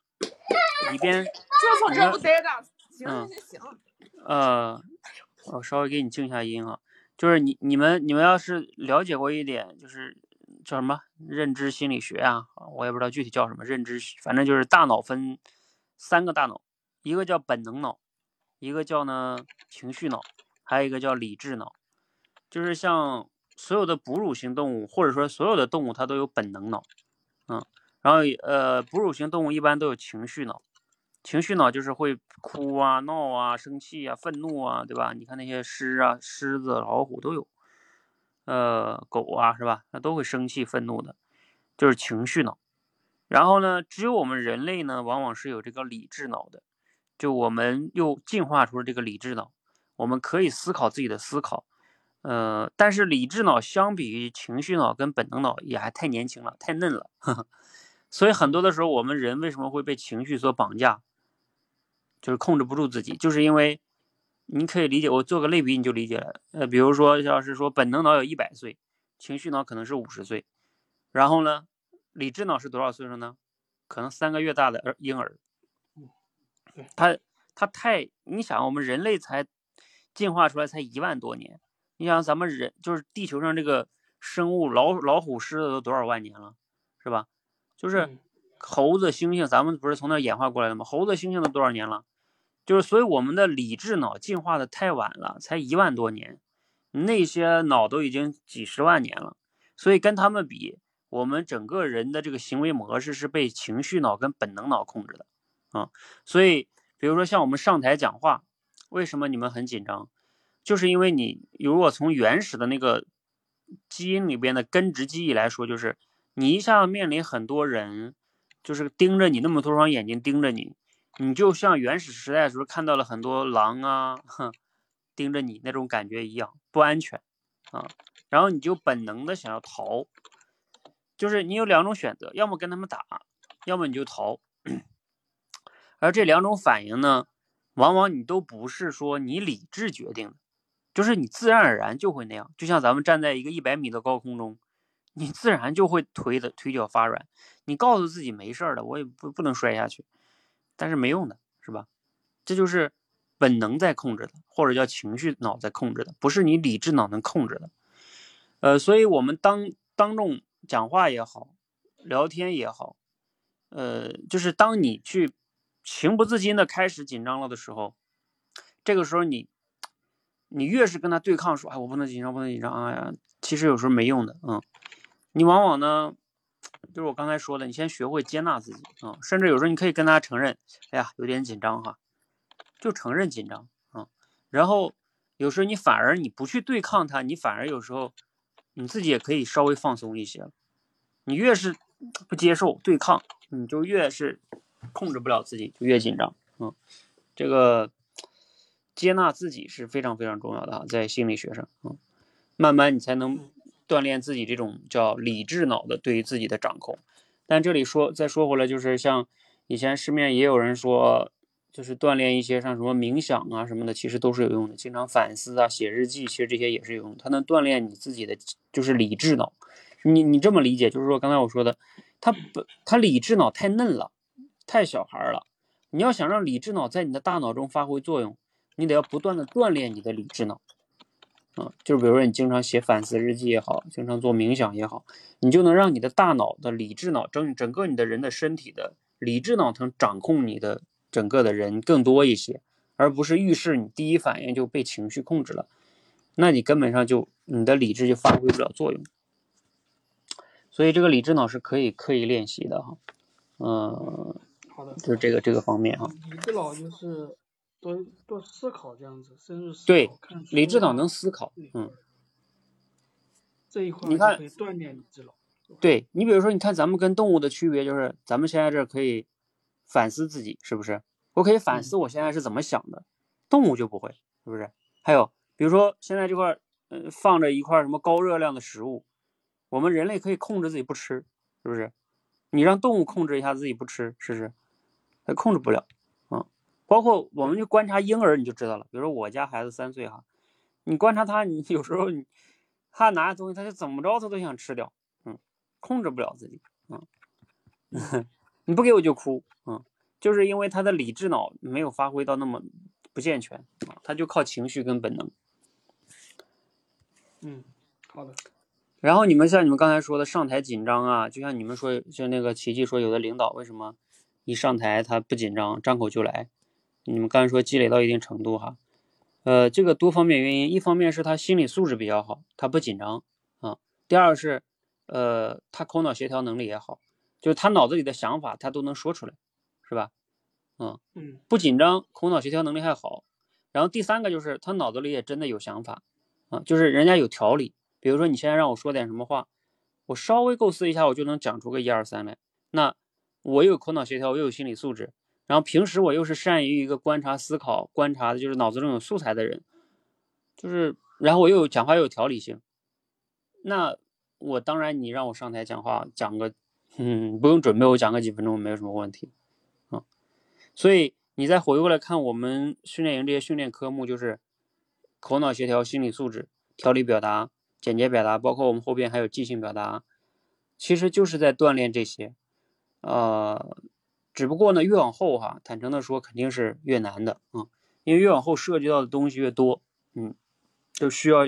里边就从这不待着，行嗯行行行，呃，我稍微给你静一下音啊，就是你你们你们要是了解过一点，就是叫什么认知心理学啊，我也不知道具体叫什么认知，反正就是大脑分三个大脑，一个叫本能脑，一个叫呢情绪脑，还有一个叫理智脑，就是像所有的哺乳型动物，或者说所有的动物，它都有本能脑，嗯，然后呃哺乳型动物一般都有情绪脑。情绪脑就是会哭啊、闹啊、生气啊、愤怒啊，对吧？你看那些狮啊、狮子、老虎都有，呃，狗啊，是吧？那都会生气、愤怒的，就是情绪脑。然后呢，只有我们人类呢，往往是有这个理智脑的，就我们又进化出了这个理智脑，我们可以思考自己的思考。呃，但是理智脑相比于情绪脑跟本能脑也还太年轻了，太嫩了，呵呵。所以很多的时候，我们人为什么会被情绪所绑架？就是控制不住自己，就是因为你可以理解，我做个类比你就理解了。呃，比如说要是说本能脑有一百岁，情绪脑可能是五十岁，然后呢，理智脑是多少岁数呢？可能三个月大的儿婴儿对，他他太，你想我们人类才进化出来才一万多年，你想咱们人就是地球上这个生物老老虎、狮子都多少万年了，是吧？就是嗯猴子、猩猩，咱们不是从那儿演化过来的吗？猴子、猩猩都多少年了？就是所以我们的理智脑进化的太晚了，才一万多年，那些脑都已经几十万年了，所以跟他们比，我们整个人的这个行为模式是被情绪脑跟本能脑控制的啊。所以比如说像我们上台讲话，为什么你们很紧张？就是因为你如果从原始的那个基因里边的根植记忆来说，就是你一下面临很多人，就是盯着你那么多双眼睛盯着你，你就像原始时代的时候看到了很多狼啊，哼，盯着你那种感觉一样，不安全啊。然后你就本能的想要逃，就是你有两种选择，要么跟他们打，要么你就逃。而这两种反应呢，往往你都不是说你理智决定的，就是你自然而然就会那样。就像咱们站在一个一百米的高空中，你自然就会腿的腿脚发软。你告诉自己没事儿的，我也不不能摔下去，但是没用的，是吧？这就是本能在控制的，或者叫情绪脑在控制的，不是你理智脑能控制的。呃，所以我们当当众讲话也好，聊天也好，呃，就是当你去情不自禁的开始紧张了的时候，这个时候你你越是跟他对抗，说哎我不能紧张，不能紧张，哎呀，其实有时候没用的，嗯，你往往呢，就是我刚才说的，你先学会接纳自己啊、甚至有时候你可以跟他承认，哎呀，有点紧张哈，就承认紧张啊、然后有时候你反而你不去对抗他，你反而有时候你自己也可以稍微放松一些。你越是不接受对抗，你就越是控制不了自己，就越紧张。嗯，这个接纳自己是非常非常重要的啊，在心理学上，嗯，慢慢你才能锻炼自己这种叫理智脑的对于自己的掌控。但这里说再说回来，就是像以前市面也有人说，就是锻炼一些像什么冥想啊什么的，其实都是有用的。经常反思啊，写日记，其实这些也是有用，它能锻炼你自己的就是理智脑。你你这么理解，就是说刚才我说的，他不他理智脑太嫩了，太小孩了。你要想让理智脑在你的大脑中发挥作用，你得要不断的锻炼你的理智脑。啊，就是比如说你经常写反思日记也好，经常做冥想也好，你就能让你的大脑的理智脑整整个你的人的身体的理智脑能掌控你的整个的人更多一些，而不是遇事你第一反应就被情绪控制了，那你根本上就你的理智就发挥不了作用。所以这个理智脑是可以刻意练习的哈，嗯、好的，就是这个这个方面哈。理智脑就是多多思考这样子，深入思考，对理智脑能思考，嗯，这一块你看可以锻炼理智脑。对你比如说，你看咱们跟动物的区别就是，咱们现在这可以反思自己，是不是？我可以反思我现在是怎么想的，动物就不会，是不是？还有比如说现在这块儿，呃，放着一块儿什么高热量的食物，我们人类可以控制自己不吃，是不是？你让动物控制一下自己不吃，试试，它控制不了，啊、包括我们就观察婴儿，你就知道了。比如说我家孩子三岁哈，你观察他，你有时候你他拿东西，他就怎么着他都想吃掉，嗯，控制不了自己，嗯，你不给我就哭，嗯，就是因为他的理智脑没有发挥到那么不健全啊，他就靠情绪跟本能。嗯，好的。然后你们像你们刚才说的上台紧张啊，就像你们说，就那个琪琪说，有的领导为什么一上台他不紧张，张口就来？你们刚才说积累到一定程度哈，呃，这个多方面原因，一方面是他心理素质比较好，他不紧张啊；第二是，呃，他口脑协调能力也好，就是他脑子里的想法他都能说出来，是吧？嗯，嗯不紧张，口脑协调能力还好。然后第三个就是他脑子里也真的有想法啊，就是人家有条理。比如说你现在让我说点什么话，我稍微构思一下，我就能讲出个一二三来。那我又有口脑协调，我又有心理素质，然后平时我又是善于一个观察、思考、观察的，就是脑子中有素材的人，就是然后我又有讲话又有条理性，那我当然你让我上台讲话，讲个嗯不用准备，我讲个几分钟没有什么问题啊。所以你再回过来看我们训练营这些训练科目，就是口脑协调、心理素质、条理表达、简洁表达，包括我们后边还有即兴表达，其实就是在锻炼这些。呃，只不过呢，越往后哈，坦诚的说，肯定是越难的啊、嗯，因为越往后涉及到的东西越多，嗯，就需要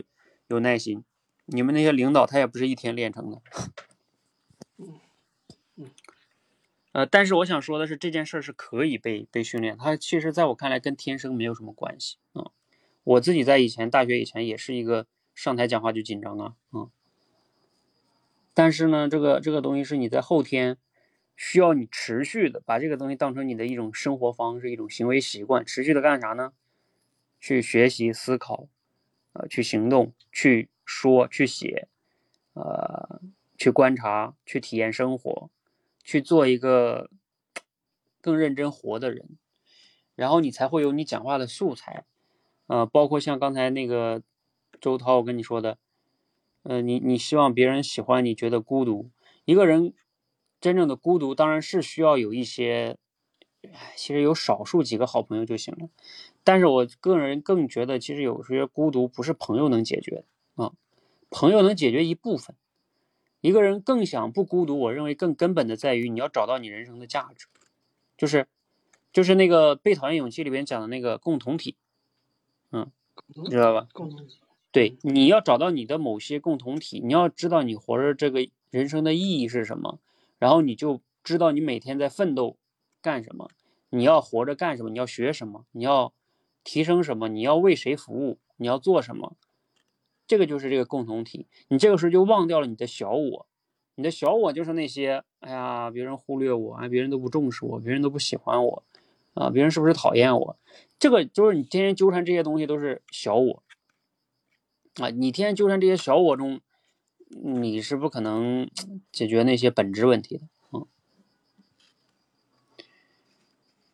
有耐心。你们那些领导他也不是一天练成的。嗯嗯呃，但是我想说的是，这件事儿是可以被被训练，它其实在我看来跟天生没有什么关系啊、嗯。我自己在以前大学以前也是一个上台讲话就紧张啊，嗯。但是呢，这个这个东西是你在后天需要你持续的把这个东西当成你的一种生活方式、一种行为习惯，持续的干啥呢？去学习、思考，呃，去行动、去说、去写，呃，去观察、去体验生活。去做一个更认真活的人，然后你才会有你讲话的素材，呃，包括像刚才那个周涛跟你说的，呃，你你希望别人喜欢你，觉得孤独，一个人真正的孤独当然是需要有一些，其实有少数几个好朋友就行了，但是我个人更觉得，其实有些孤独不是朋友能解决的啊，朋友能解决一部分。一个人更想不孤独，我认为更根本的在于你要找到你人生的价值，就是就是那个《被讨厌勇气》里边讲的那个共同体，嗯，你知道吧？共同体。对，你要找到你的某些共同体，你要知道你活着这个人生的意义是什么，然后你就知道你每天在奋斗干什么，你要活着干什么，你要学什么，你要提升什么，你要为谁服务你要做什么，这个就是这个共同体。你这个时候就忘掉了你的小我，你的小我就是那些，哎呀，别人忽略我，啊，别人都不重视我，别人都不喜欢我，啊，别人是不是讨厌我？这个就是你天天纠缠这些东西都是小我，啊，你天天纠缠这些小我中，你是不可能解决那些本质问题的，嗯，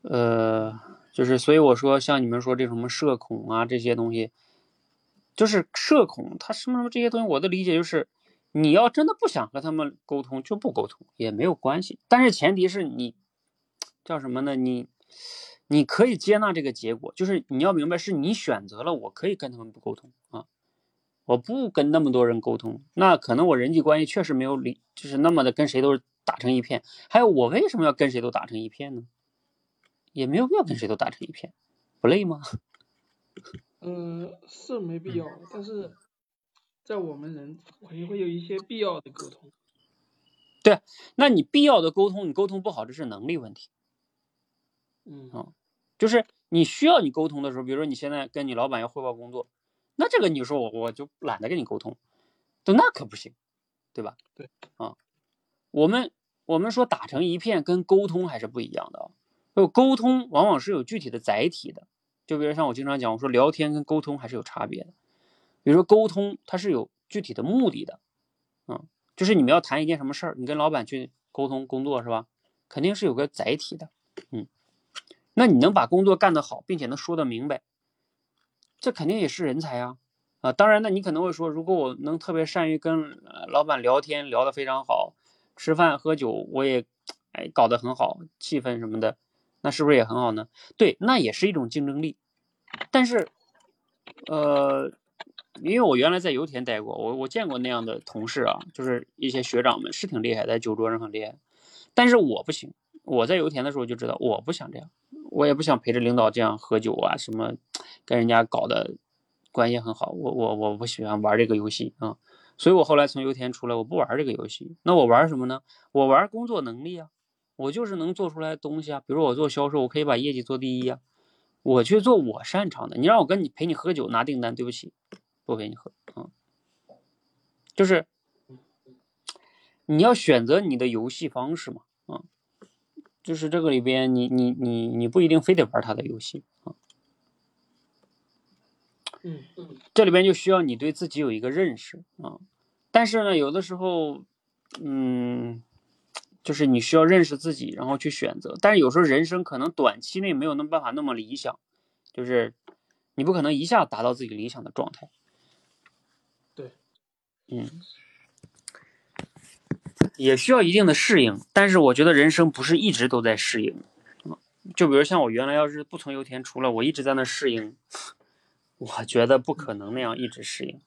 呃，就是所以我说像你们说这什么社恐啊这些东西，就是社恐，他什么什么这些东西，我的理解就是，你要真的不想和他们沟通，就不沟通也没有关系，但是前提是你叫什么呢？你。你可以接纳这个结果，就是你要明白是你选择了，我可以跟他们不沟通啊，我不跟那么多人沟通，那可能我人际关系确实没有理，就是那么的跟谁都是打成一片。还有我为什么要跟谁都打成一片呢？也没有必要跟谁都打成一片，不累吗？嗯，是没必要，但是在我们人会会有一些必要的沟通。对，那你必要的沟通，你沟通不好，这是能力问题。嗯啊，就是你需要你沟通的时候，比如说你现在跟你老板要汇报工作，那这个你说我我就懒得跟你沟通，对，那可不行，对吧？对，啊，我们我们说打成一片跟沟通还是不一样的啊，就沟通往往是有具体的载体的，就比如像我经常讲，我说聊天跟沟通还是有差别的，比如说沟通它是有具体的目的的，啊，就是你们要谈一件什么事儿，你跟老板去沟通工作是吧？肯定是有个载体的，嗯。那你能把工作干得好，并且能说得明白，这肯定也是人才啊！啊，当然，那你可能会说，如果我能特别善于跟老板聊天，聊得非常好，吃饭喝酒我也哎搞得很好，气氛什么的，那是不是也很好呢？对，那也是一种竞争力。但是，呃，因为我原来在油田待过，我我见过那样的同事啊，就是一些学长们是挺厉害，在酒桌上很厉害，但是我不行。我在油田的时候就知道，我不想这样。我也不想陪着领导这样喝酒啊，什么跟人家搞的关系很好。我我我不喜欢玩这个游戏啊，所以我后来从油田出来，我不玩这个游戏。那我玩什么呢？我玩工作能力啊，我就是能做出来东西啊。比如我做销售，我可以把业绩做第一啊。我去做我擅长的。你让我跟你陪你喝酒拿订单，对不起，不陪你喝啊。就是你要选择你的游戏方式嘛。就是这个里边，你你你你不一定非得玩他的游戏啊。嗯嗯，这里边就需要你对自己有一个认识啊。但是呢，有的时候，嗯，就是你需要认识自己，然后去选择。但是有时候人生可能短期内没有那么办法那么理想，就是你不可能一下达到自己理想的状态。对，嗯。也需要一定的适应，但是我觉得人生不是一直都在适应，就比如像我原来要是不从油田出来，我一直在那适应，我觉得不可能那样一直适应，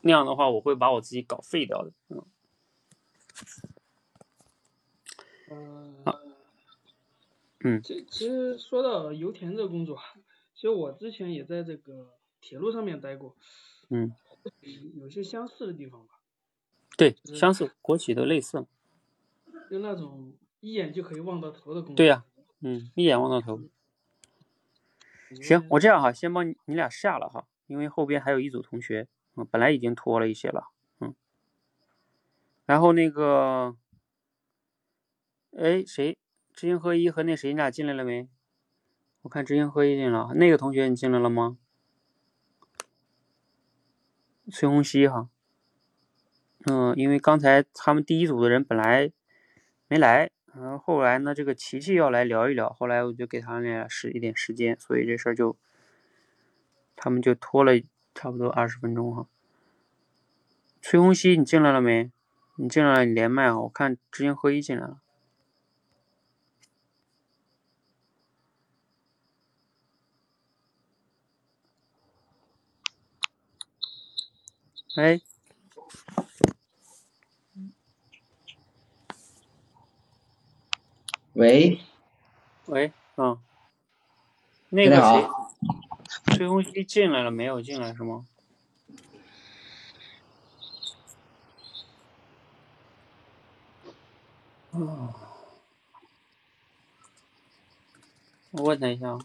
那样的话我会把我自己搞废掉的。嗯。嗯。其其实说到油田这个工作，其实我之前也在这个铁路上面待过。嗯。有些相似的地方吧。对，相似，国企都类似，就那种一眼就可以望到头的工作。对呀，嗯，一眼望到头。行，我这样哈，先帮你你俩下了哈，因为后边还有一组同学，嗯，本来已经拖了一些了，嗯。然后那个，哎，谁？知行合一和那谁，你俩进来了没？我看知行合一进了，那个同学你进来了吗？崔红熙哈。嗯，因为刚才他们第一组的人本来没来，然后后来呢，这个琪琪要来聊一聊，后来我就给他们俩使一点时间，所以这事儿就他们就拖了差不多二十分钟哈。崔红熙，你进来了没？你进来了，你连麦啊！我看知行合一进来了。哎。喂，喂，嗯，那个谁，崔红熙进来了没有？进来是吗？哦，我问他一下。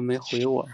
没回我。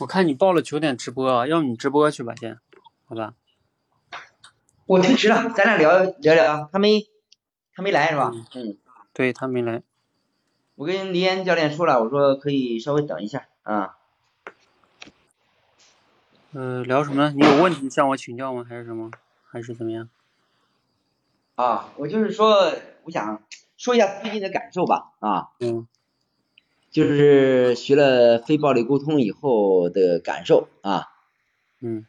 我看你报了九点直播啊，要不你直播去吧，先，好吧？我推迟了，咱俩聊聊聊，他没他没来是吧？嗯，对他没来。我跟黎岩教练说了，我说可以稍微等一下啊。呃，聊什么呢？你有问题向我请教吗？还是什么？还是怎么样？啊，我就是说，我想说一下最近的感受吧，啊。嗯。就是学了非暴力沟通以后的感受啊。嗯。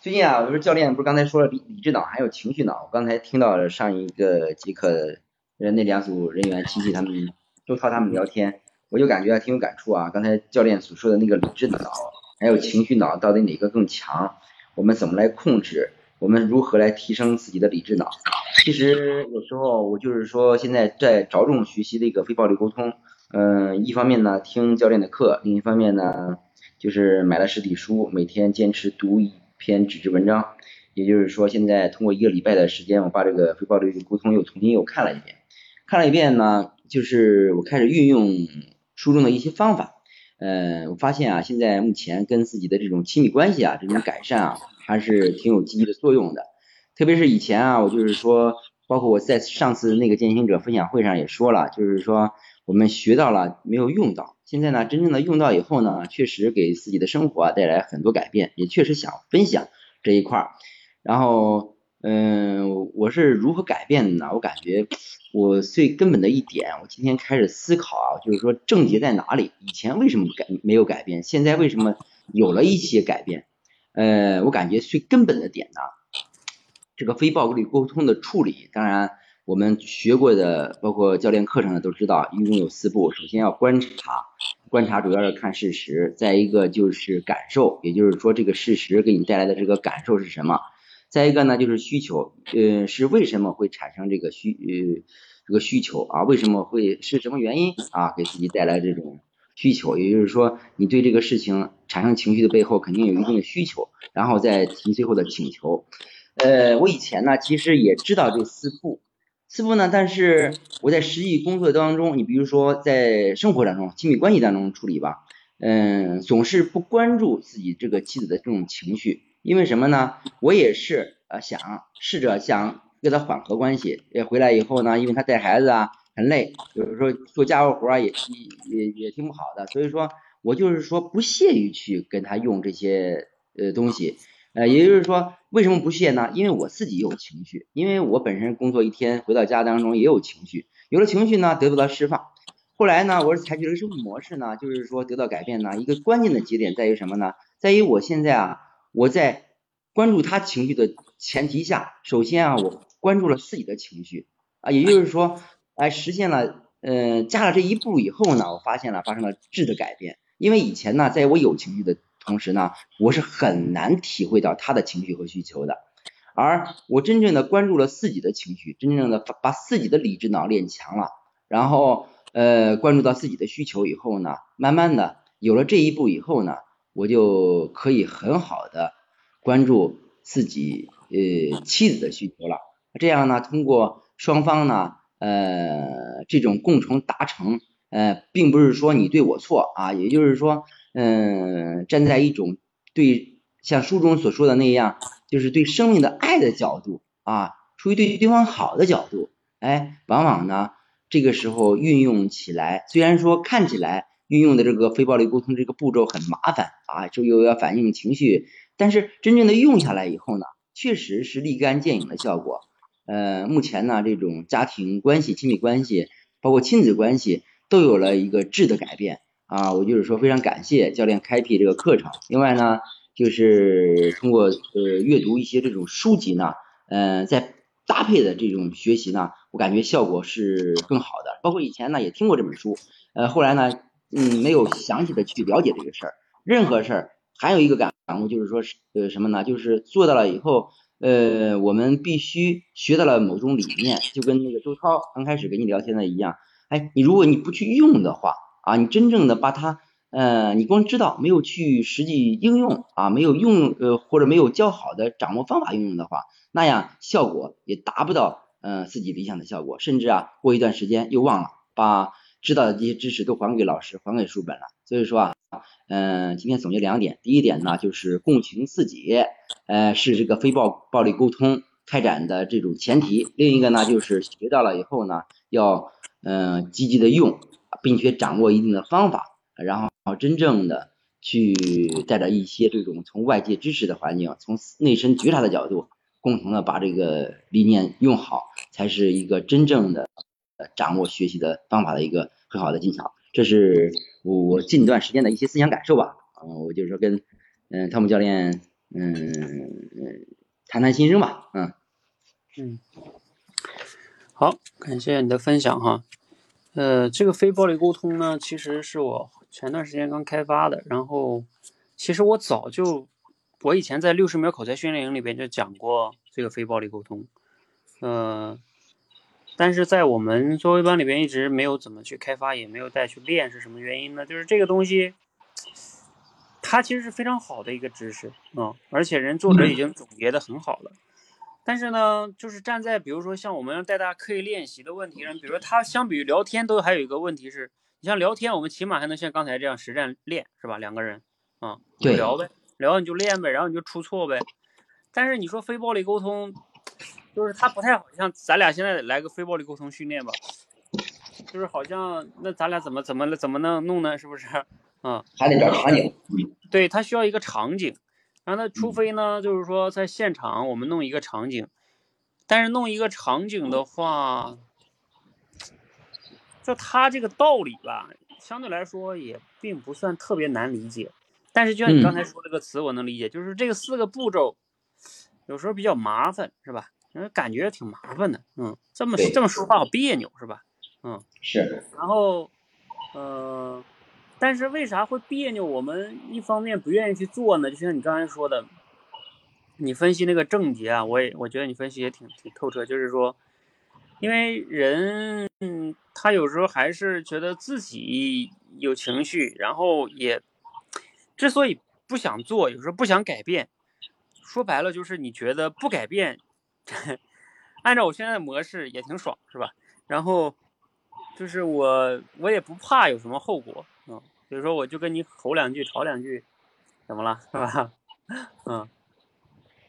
最近啊，我说教练不是刚才说了理理智脑还有情绪脑，我刚才听到了上一个节课那两组人员琪琪他们周涛他们聊天，我就感觉挺有感触啊。刚才教练所说的那个理智脑还有情绪脑到底哪个更强？我们怎么来控制？我们如何来提升自己的理智脑？其实有时候我就是说现在在着重学习这个非暴力沟通。嗯，一方面呢听教练的课，另一方面呢就是买了实体书，每天坚持读一篇纸质文章。也就是说，现在通过一个礼拜的时间，我把这个非暴力沟通又重新又看了一遍。看了一遍呢，就是我开始运用书中的一些方法。嗯，我发现啊，现在目前跟自己的这种亲密关系啊，这种改善啊，还是挺有积极的作用的。特别是以前啊，我就是说，包括我在上次那个践行者分享会上也说了，就是说。我们学到了没有用到，现在呢，真正的用到以后呢，确实给自己的生活啊带来很多改变，也确实想分享这一块儿。然后，嗯，我是如何改变的呢？我感觉我最根本的一点，我今天开始思考啊，就是说症结在哪里？以前为什么改没有改变？现在为什么有了一些改变？呃，我感觉最根本的点呢，这个非暴力沟通的处理，当然。我们学过的，包括教练课程的都知道，一共有四步。首先要观察，观察主要是看事实；再一个就是感受，也就是说这个事实给你带来的这个感受是什么；再一个呢就是需求，呃，是为什么会产生这个需呃这个需求啊？为什么会是什么原因啊？给自己带来这种需求，也就是说你对这个事情产生情绪的背后肯定有一定的需求，然后再提最后的请求。呃，我以前呢其实也知道这四步。四步呢？但是我在实际工作当中，你比如说在生活当中、亲密关系当中处理吧，嗯，总是不关注自己这个妻子的这种情绪，因为什么呢？我也是呃想试着想跟他缓和关系，也回来以后呢，因为他带孩子啊很累，有时候做家务活啊也也也挺不好的，所以说我就是说不屑于去跟他用这些呃东西。呃，也就是说，为什么不屑呢？因为我自己有情绪，因为我本身工作一天回到家当中也有情绪，有了情绪呢得不到释放。后来呢，我是采取了生活模式呢，就是说得到改变呢。一个关键的节点在于什么呢？在于我现在啊，我在关注他情绪的前提下，首先啊，我关注了自己的情绪啊，也就是说，哎，实现了，嗯，加了这一步以后呢，我发现了发生了质的改变。因为以前呢，在我有情绪的。同时呢，我是很难体会到他的情绪和需求的，而我真正的关注了自己的情绪，真正的把自己的理智脑练强了，然后呃关注到自己的需求以后呢，慢慢的有了这一步以后呢，我就可以很好的关注自己呃妻子的需求了，这样呢，通过双方呢呃这种共同达成，呃并不是说你对我错啊，也就是说。嗯，站在一种对像书中所说的那样，就是对生命的爱的角度啊，出于对对方好的角度，哎，往往呢，这个时候运用起来，虽然说看起来运用的这个非暴力沟通这个步骤很麻烦啊，就又要反映情绪，但是真正的用下来以后呢，确实是立竿见影的效果。呃，目前呢，这种家庭关系、亲密关系，包括亲子关系，都有了一个质的改变。啊，我就是说非常感谢教练开辟这个课程。另外呢，就是通过呃阅读一些这种书籍呢，嗯，在搭配的这种学习呢，我感觉效果是更好的。包括以前呢也听过这本书，呃，后来呢，嗯，没有详细的去了解这个事儿。任何事儿还有一个感悟就是说，呃，什么呢？就是做到了以后，呃，我们必须学到了某种理念，就跟那个周涛刚开始跟你聊天的一样。哎，你如果你不去用的话，啊，你真正的把它，呃，你光知道没有去实际应用啊，没有用呃或者没有较好的掌握方法运用的话，那样效果也达不到呃自己理想的效果，甚至啊过一段时间又忘了，把知道的这些知识都还给老师，还给书本了。所以说啊，嗯，今天总结两点，第一点呢就是共情自己，呃是这个非暴暴力沟通开展的这种前提，另一个呢就是学到了以后呢要嗯积极的用。并且掌握一定的方法，然后真正的去带着一些这种从外界知识的环境，从内身觉察的角度，共同的把这个理念用好，才是一个真正的掌握学习的方法的一个很好的技巧。这是我我近段时间的一些思想感受吧。嗯，我就是说跟嗯汤姆教练嗯谈谈心声吧。嗯嗯，好，感谢你的分享哈。呃，这个非暴力沟通呢，其实是我前段时间刚开发的。然后，其实我早就，我以前在六十秒口才训练营里边就讲过这个非暴力沟通。呃，但是在我们作为班里边一直没有怎么去开发，也没有带去练，是什么原因呢？就是这个东西，它其实是非常好的一个知识啊，而且人作者已经总结的很好了。但是呢，就是站在比如说像我们带大家刻意练习的问题上，比如说他相比于聊天，都还有一个问题是，你像聊天，我们起码还能像刚才这样实战练，是吧？两个人，啊，就聊呗，聊你就练呗，然后你就出错呗。但是你说非暴力沟通，就是他不太好像咱俩现在来个非暴力沟通训练吧，就是好像那咱俩怎么怎么怎么能弄呢？是不是？嗯，还得找场景。对他需要一个场景。然后呢，除非呢，就是说在现场我们弄一个场景，但是弄一个场景的话，就他这个道理吧，相对来说也并不算特别难理解。但是就像你刚才说这个词，我能理解，就是这个四个步骤有时候比较麻烦，是吧？嗯，感觉挺麻烦的，嗯，这么这么说话好别扭，是吧？嗯，是。然后，嗯。但是为啥会别扭？我们一方面不愿意去做呢？就像你刚才说的，你分析那个症结啊，我也我觉得你分析也挺挺透彻。就是说，因为人他有时候还是觉得自己有情绪，然后也之所以不想做，有时候不想改变，说白了就是你觉得不改变，按照我现在的模式也挺爽，是吧？然后就是我我也不怕有什么后果。嗯，比如说我就跟你吼两句，吵两句，怎么了，是吧？嗯，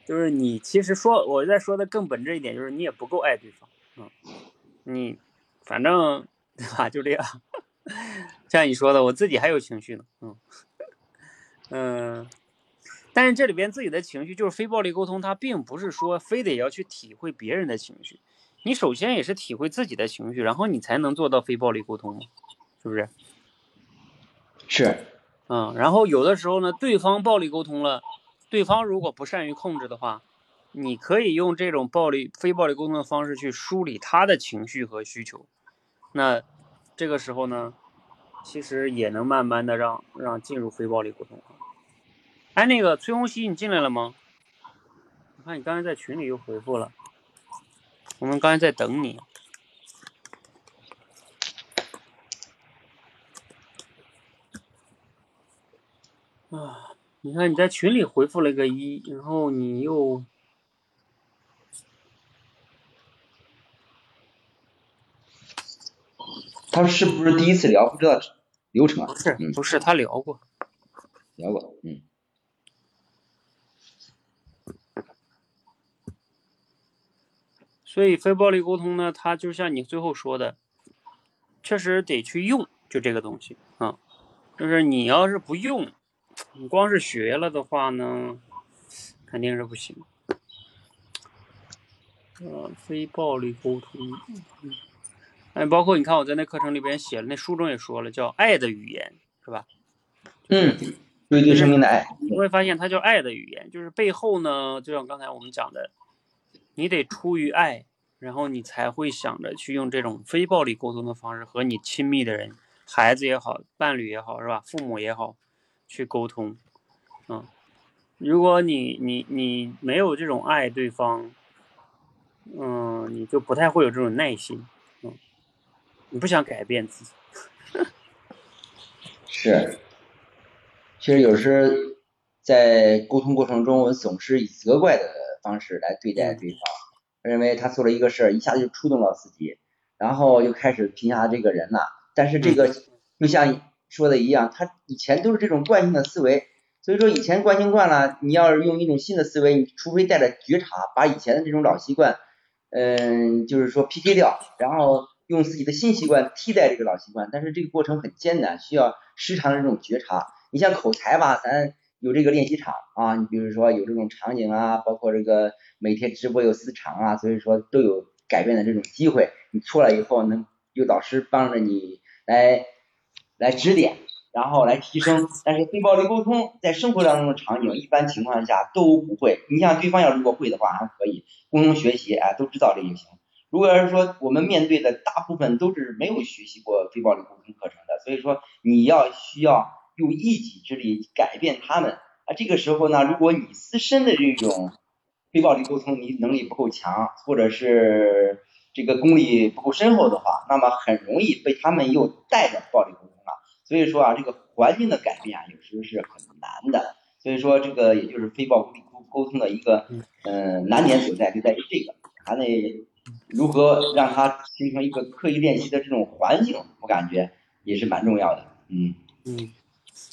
就是你其实说，我再说的更本质一点，就是你也不够爱对方，嗯，你反正对吧？就这样，像你说的，我自己还有情绪呢，嗯嗯，但是这里边自己的情绪就是非暴力沟通，它并不是说非得要去体会别人的情绪，你首先也是体会自己的情绪，然后你才能做到非暴力沟通，是不是？是，嗯，然后有的时候呢，对方暴力沟通了，对方如果不善于控制的话，你可以用这种暴力、非暴力沟通的方式去梳理他的情绪和需求，那这个时候呢，其实也能慢慢的让让进入非暴力沟通。哎，那个崔红熙，你进来了吗？我看你刚才在群里又回复了，我们刚才在等你。啊，你看你在群里回复了个一，然后你又，他是不是第一次聊？不知道流程啊？不是，不是，他聊过，聊过，嗯。所以非暴力沟通呢，它就像你最后说的，确实得去用，就这个东西啊，就是你要是不用。你光是学了的话呢，肯定是不行。呃，非暴力沟通，哎，包括你看我在那课程里边写了，那书中也说了，叫爱的语言，是是吧？嗯，对对生命的爱。你会发现它叫爱的语言，就是背后呢，就像刚才我们讲的，你得出于爱，然后你才会想着去用这种非暴力沟通的方式和你亲密的人，孩子也好，伴侣也好，是吧？父母也好，去沟通。嗯，如果你你你没有这种爱对方，嗯，你就不太会有这种耐心。嗯，你不想改变自己。是，其实有时候在沟通过程中，我们总是以责怪的方式来对待对方，认为他做了一个事儿，一下子就触动了自己，然后又开始评价这个人了。但是这个就像说的一样，他以前都是这种惯性的思维，所以说以前惯性惯了，你要是用一种新的思维，你除非带着觉察，把以前的这种老习惯，嗯，就是说 PK 掉，然后。用自己的新习惯替代这个老习惯，但是这个过程很艰难，需要时常的这种觉察。你像口才吧，咱有这个练习场啊，你比如说有这种场景啊，包括这个每天直播有四场啊，所以说都有改变的这种机会。你错了以后，能有老师帮着你来来指点，然后来提升。但是非暴力沟通在生活当中的场景，一般情况下都不会。你像对方要如果会的话，还可以共同学习，哎，都知道这就行。如果要是说我们面对的大部分都是没有学习过非暴力沟通课程的，所以说你要需要用一己之力改变他们啊。这个时候呢，如果你自身的这种非暴力沟通你能力不够强，或者是这个功力不够深厚的话，那么很容易被他们又带着暴力沟通。所以说啊，这个环境的改变啊，有时候是很难的。所以说这个也就是非暴力沟沟通的一个嗯难点所在，就在于这个还得。如何让他形成一个刻意练习的这种环境，我感觉也是蛮重要的。嗯嗯，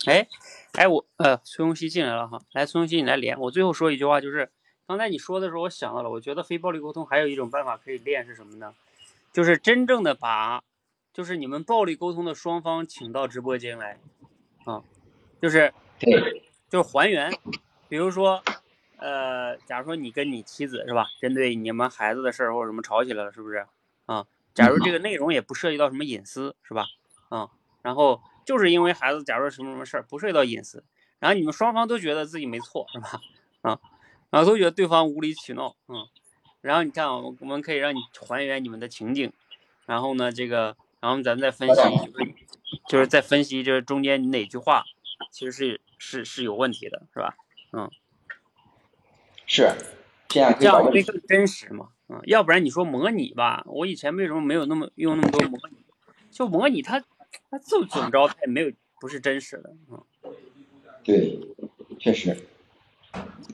哎哎，我呃，崔永熙进来了哈，来，崔永熙你来连。我最后说一句话，就是刚才你说的时候，我想到了，我觉得非暴力沟通还有一种办法可以练是什么呢？就是真正的把，就是你们暴力沟通的双方请到直播间来，啊，就是就是还原，比如说。呃，假如说你跟你妻子是吧，针对你们孩子的事儿或者什么吵起来了，是不是？啊，假如这个内容也不涉及到什么隐私，是吧？啊，然后就是因为孩子，假如什么什么事儿不涉及到隐私，然后你们双方都觉得自己没错，是吧？啊，然后都觉得对方无理取闹，嗯，然后你看，我我们可以让你还原你们的情景，然后呢，这个，然后咱们再分析，就是再分析就是中间你哪句话其实是是是有问题的，是吧？嗯。是，这样这样会更真实嘛？嗯，要不然你说模拟吧，我以前为什么没有那么用那么多模拟？就模拟它，它就怎么着，它也没有不是真实的，嗯。对，确实，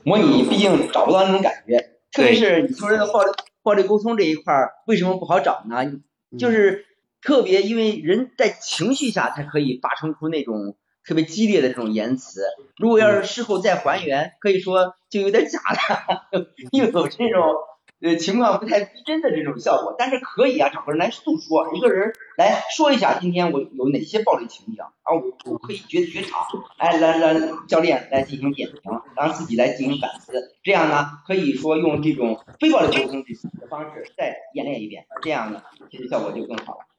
模拟毕竟找不到那种感觉，特别是你说这个暴力暴力沟通这一块儿，为什么不好找呢？就是特别因为人在情绪下才可以发生出那种。特别激烈的这种言辞，如果要是事后再还原，可以说就有点假了，又有这种呃情况不太逼真的这种效果。但是可以啊，找个人来诉说，一个人来说一下今天我有哪些暴力倾向，啊，我我可以觉觉察，哎，来来教练来进行点评，让自己来进行反思，这样呢可以说用这种非暴力沟通的方式再演练一遍，这样呢其实效果就更好了，嗯。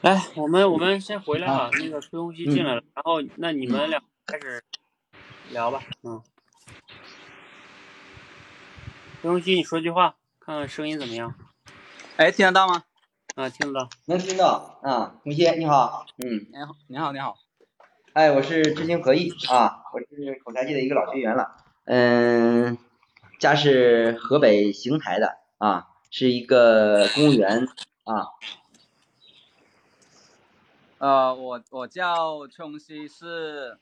来，我们我们先回来啊。那个崔红熙进来了，然后那你们俩开始聊吧。嗯，崔红熙，你说句话，看看声音怎么样？哎，听得到吗？啊，听得到，能听到啊。红熙你好，嗯，你好，你好，你好。哎，我是知行合一啊，我是口才界的一个老学员了。嗯，家是河北邢台的啊，是一个公务员啊。呃，我我叫崔永熙，是，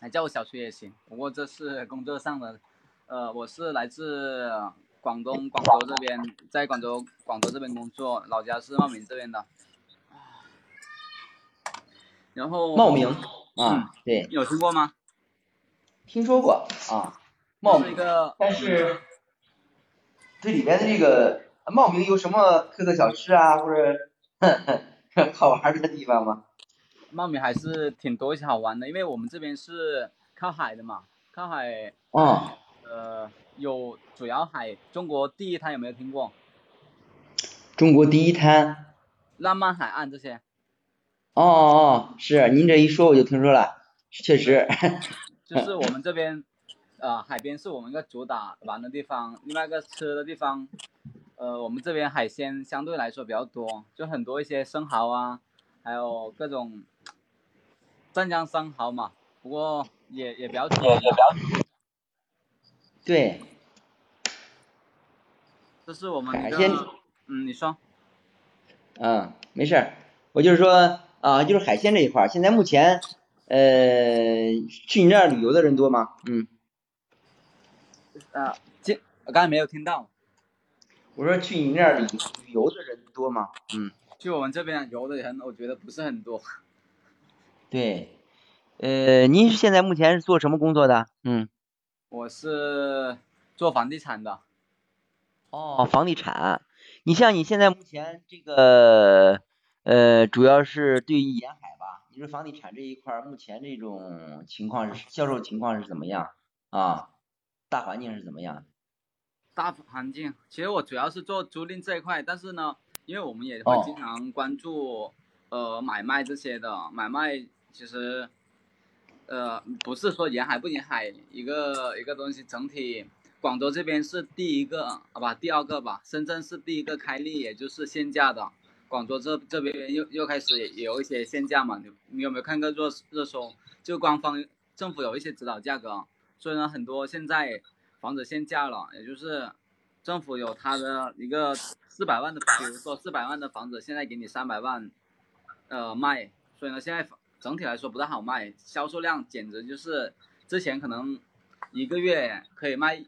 哎，叫我小崔也行。不过这是工作上的，呃，我是来自广东广州这边，在广州广州这边工作，老家是茂名这边的。然后茂名啊，对，有听过吗？听说过啊，茂名，但是这里边的这个茂名有什么特色小吃啊，或者好玩的地方吗？茂名还是挺多一些好玩的，因为我们这边是靠海的嘛，靠海。哦。呃，有主要海，中国第一滩有没有听过？中国第一滩。浪漫海岸这些。哦哦，是您这一说我就听说了，确实。就是我们这边，呃，海边是我们一个主打玩的地方，另外一个吃的地方，呃，我们这边海鲜相对来说比较多，就很多一些生蚝啊，还有各种湛江生蚝嘛，不过也也比较也也比较。对。这是我们海鲜，嗯，你说。嗯，没事儿，我就是说啊，就是海鲜这一块儿，现在目前，呃，去你那儿旅游的人多吗？嗯。啊，这我刚才没有听到。我说去你那儿旅旅游的人多吗？嗯。去我们这边游的人，我觉得不是很多。对，呃，您现在目前是做什么工作的？嗯。我是做房地产的。哦，房地产，你像你现在目前这个，呃，主要是对于沿海吧？你说房地产这一块目前这种情况是销售情况是怎么样啊？大环境是怎么样？大环境，其实我主要是做租赁这一块，但是呢，因为我们也会经常关注呃买卖这些的，买卖其实，呃，不是说沿海不沿海一个一个东西整体。广州这边是第一个，好吧，第二个吧。深圳是第一个开立，也就是限价的。广州这这边又又开始也有一些限价嘛。你你有没有看过热热搜？就官方政府有一些指导价格，所以呢，很多现在房子限价了，也就是政府有他的一个四百万的，比如说四百万的房子，现在给你三百万，呃卖。所以呢，现在整体来说不太好卖，销售量简直就是之前可能一个月可以卖。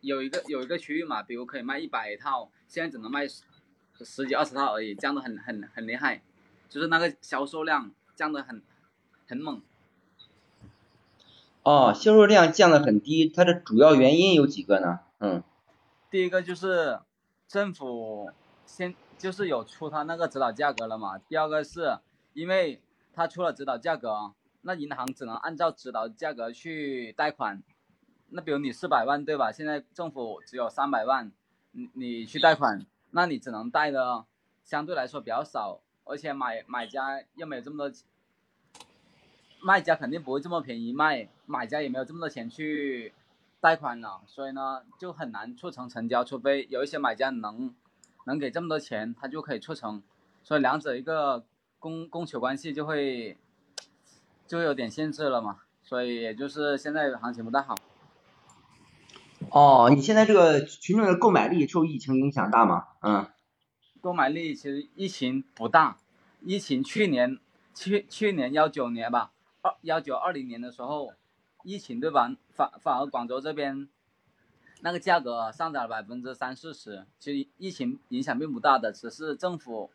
有一个有一个区域嘛，比如可以卖一百套，现在只能卖十几二十套而已，降的很很很厉害，就是那个销售量降的很很猛。哦，销售量降的很低，它的主要原因有几个呢？嗯，第一个就是政府先就是有出它那个指导价格了嘛，第二个是因为它出了指导价格，那银行只能按照指导价格去贷款。那比如你四百万对吧？现在政府只有三百万，你你去贷款，那你只能贷的相对来说比较少，而且买买家又没有这么多，卖家肯定不会这么便宜卖，买家也没有这么多钱去贷款了，所以呢就很难促成成交，除非有一些买家能能给这么多钱，他就可以促成，所以两者一个供供求关系就会就有点限制了嘛，所以也就是现在行情不太好。哦，你现在这个群众的购买力受疫情影响大吗？嗯，购买力其实疫情不大，疫情去年去去年幺九年吧，二幺九二零年的时候，疫情对吧？反反而广州这边那个价格上涨了百分之三四十，其实疫情影响并不大的，只是政府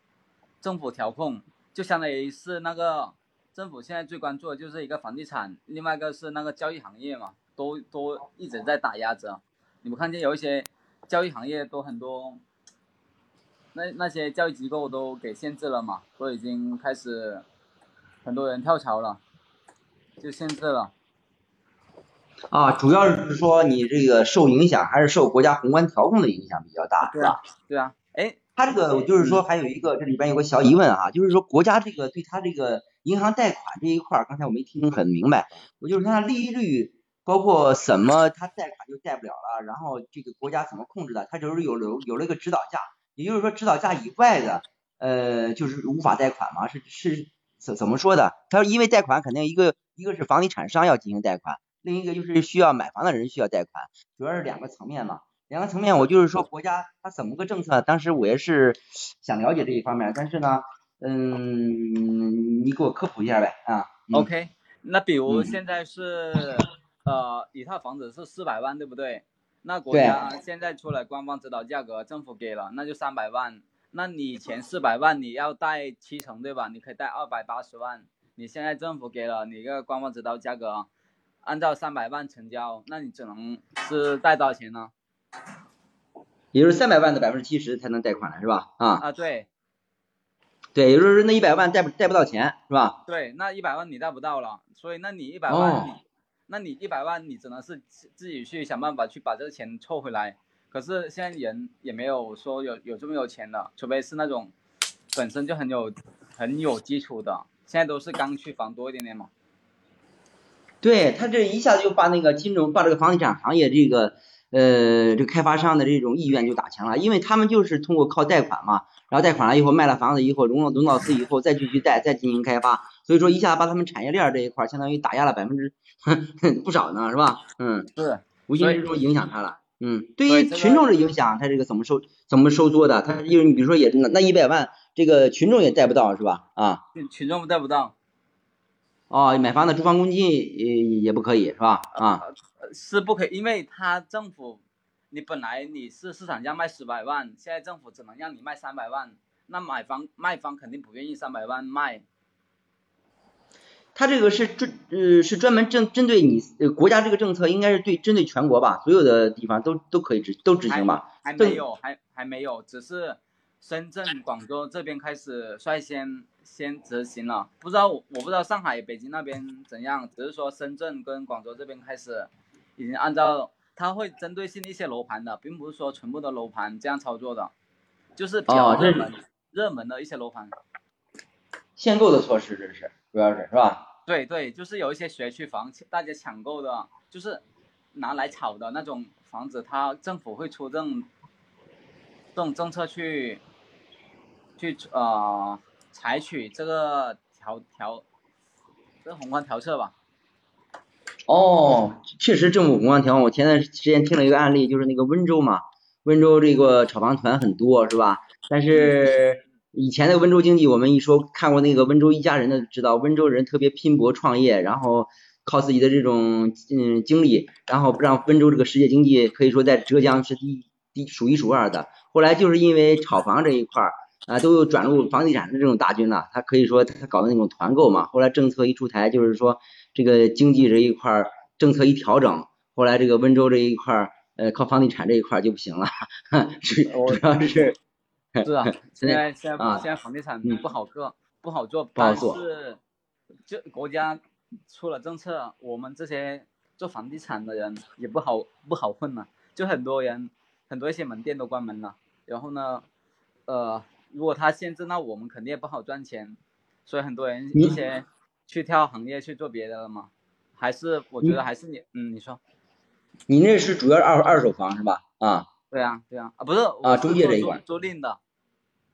政府调控，就相当于是那个政府现在最关注的就是一个房地产，另外一个是那个教育行业嘛。都都一直在打压着，你们看见有一些教育行业都很多，那那些教育机构都给限制了嘛，都已经开始很多人跳槽了，就现在了。啊，主要是说你这个受影响还是受国家宏观调控的影响比较大，是吧？对啊。哎，他这个就是说还有一个这里边有个小疑问啊，就是说国家这个对他这个银行贷款这一块，刚才我没听很明白，我就是说它利率。包括什么，他贷款就贷不了了，然后这个国家怎么控制的？他就是有有有了一个指导价，也就是说指导价以外的，呃，就是无法贷款嘛？是是怎怎么说的？他说因为贷款肯定一个一个是房地产商要进行贷款，另一个就是需要买房的人需要贷款，主要是两个层面嘛。两个层面，我就是说国家它怎么个政策？当时我也是想了解这一方面，但是呢，嗯，你给我科普一下呗啊。OK，那比如现在是。呃，一套房子是四百万，对不对？那国家现在出来官方指导价格，政府给了，那就三百万。那你前四百万你要贷七成，对吧？你可以贷二百八十万。你现在政府给了你一个官方指导价格，按照三百万成交，那你只能是贷多少钱呢？也就是三百万的百分之七十才能贷款了，是吧？啊啊，对，对，也就是那一百万贷不贷不到钱，是吧？对，那一百万你贷不到了，所以那你一百万你。那你一百万，你只能是自己去想办法去把这个钱凑回来。可是现在人也没有说有有这么有钱的，除非是那种本身就很有很有基础的，现在都是刚需房多一点点嘛。对他这一下子就把那个金融，把这个房地产行业这个呃这个开发商的这种意愿就打强了，因为他们就是通过靠贷款嘛，然后贷款了以后卖了房子以后融了融到资以后再继续贷再进行开发，所以说一下把他们产业链这一块相当于打压了百分之 不少呢，是吧？嗯，是，无形之中影响他了。嗯，对于群众的影响，他这个怎么收怎么收缩的？他因为你比如说也那那一百万，这个群众也贷不到是吧？啊。群群众贷不到，哦，买房的住房公积金也也不可以是吧？啊，呃是不可以，因为他政府，你本来你是市场价卖十百万，现在政府只能让你卖三百万，那买方卖方肯定不愿意三百万卖，他这个是专呃是专门针针对你呃国家这个政策应该是对针对全国吧，所有的地方都都可以执都执行吧？政还没有，还还没有，只是深圳、广州这边开始率先先执行了，不知道我我不知道上海、北京那边怎样，只是说深圳跟广州这边开始已经按照它会针对性一些楼盘的，并不是说全部的楼盘这样操作的，就是比较热门、热门的一些楼盘。限购的措施这是主要是是吧？对对，就是有一些学区房，大家抢购的，就是拿来炒的那种房子，它政府会出这种这种政策去去呃采取这个调调这个宏观调测吧。哦，确实政府宏观调控。我前段时间听了一个案例，就是那个温州嘛，温州这个炒房团很多是吧？但是以前的温州经济，我们一说看过那个温州一家人的，知道温州人特别拼搏创业，然后靠自己的这种嗯经历，然后让温州这个世界经济可以说在浙江是第第数一数二的。后来就是因为炒房这一块儿啊，都有转入房地产的这种大军了，他可以说他搞的那种团购嘛。后来政策一出台，就是说这个经济这一块儿政策一调整，后来这个温州这一块儿呃靠房地产这一块儿就不行了，主主要是是啊，现现在在现在啊现在房地产嗯不好做，不好做，但是就国家出了政策，我们这些做房地产的人也不好不好混了，就很多人很多一些门店都关门了，然后呢，呃，如果他限制，那我们肯定也不好赚钱，所以很多人一些去跳行业去做别的了嘛，还是我觉得还是你嗯你说。你那是主要是二二手房是吧？啊。对啊对啊。啊不是啊中介这一块租赁的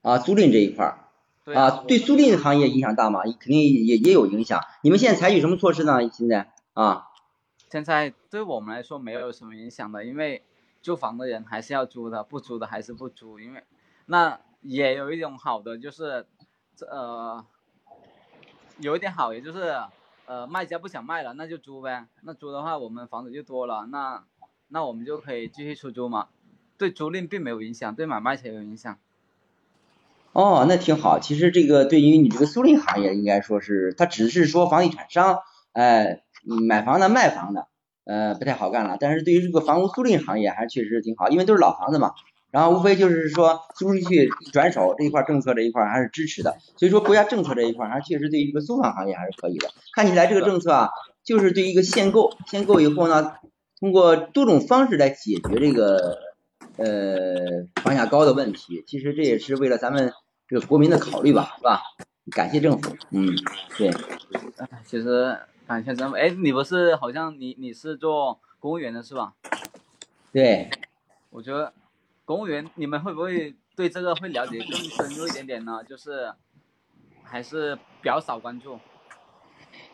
啊，租赁这一块儿对啊，对租赁行业影响大吗？肯定也也有影响。你们现在采取什么措施呢？现在啊，现在对我们来说没有什么影响的，因为租房的人还是要租的，不租的还是不租。因为那也有一种好的，就是这呃有一点好，也就是呃卖家不想卖了，那就租呗。那租的话，我们房子就多了，那那我们就可以继续出租嘛。对租赁并没有影响，对买卖才有影响。哦，那挺好。其实这个对于你这个租赁行业，应该说是它只是说房地产商，哎，买房的卖房的，呃，不太好干了。但是对于这个房屋租赁行业，还确实挺好，因为都是老房子嘛。然后无非就是说租出去转手这一块政策这一块还是支持的，所以说国家政策这一块还确实对于这个租房行业还是可以的。看起来这个政策啊，就是对一个限购，限购以后呢，通过多种方式来解决这个呃房价高的问题。其实这也是为了咱们这个国民的考虑吧，是吧？感谢政府，嗯，对，哎其实感谢政府。哎，你不是好像你你是做公务员的是吧？对，我觉得公务员你们会不会对这个会了解更深入一点点呢？就是还是比较少关注。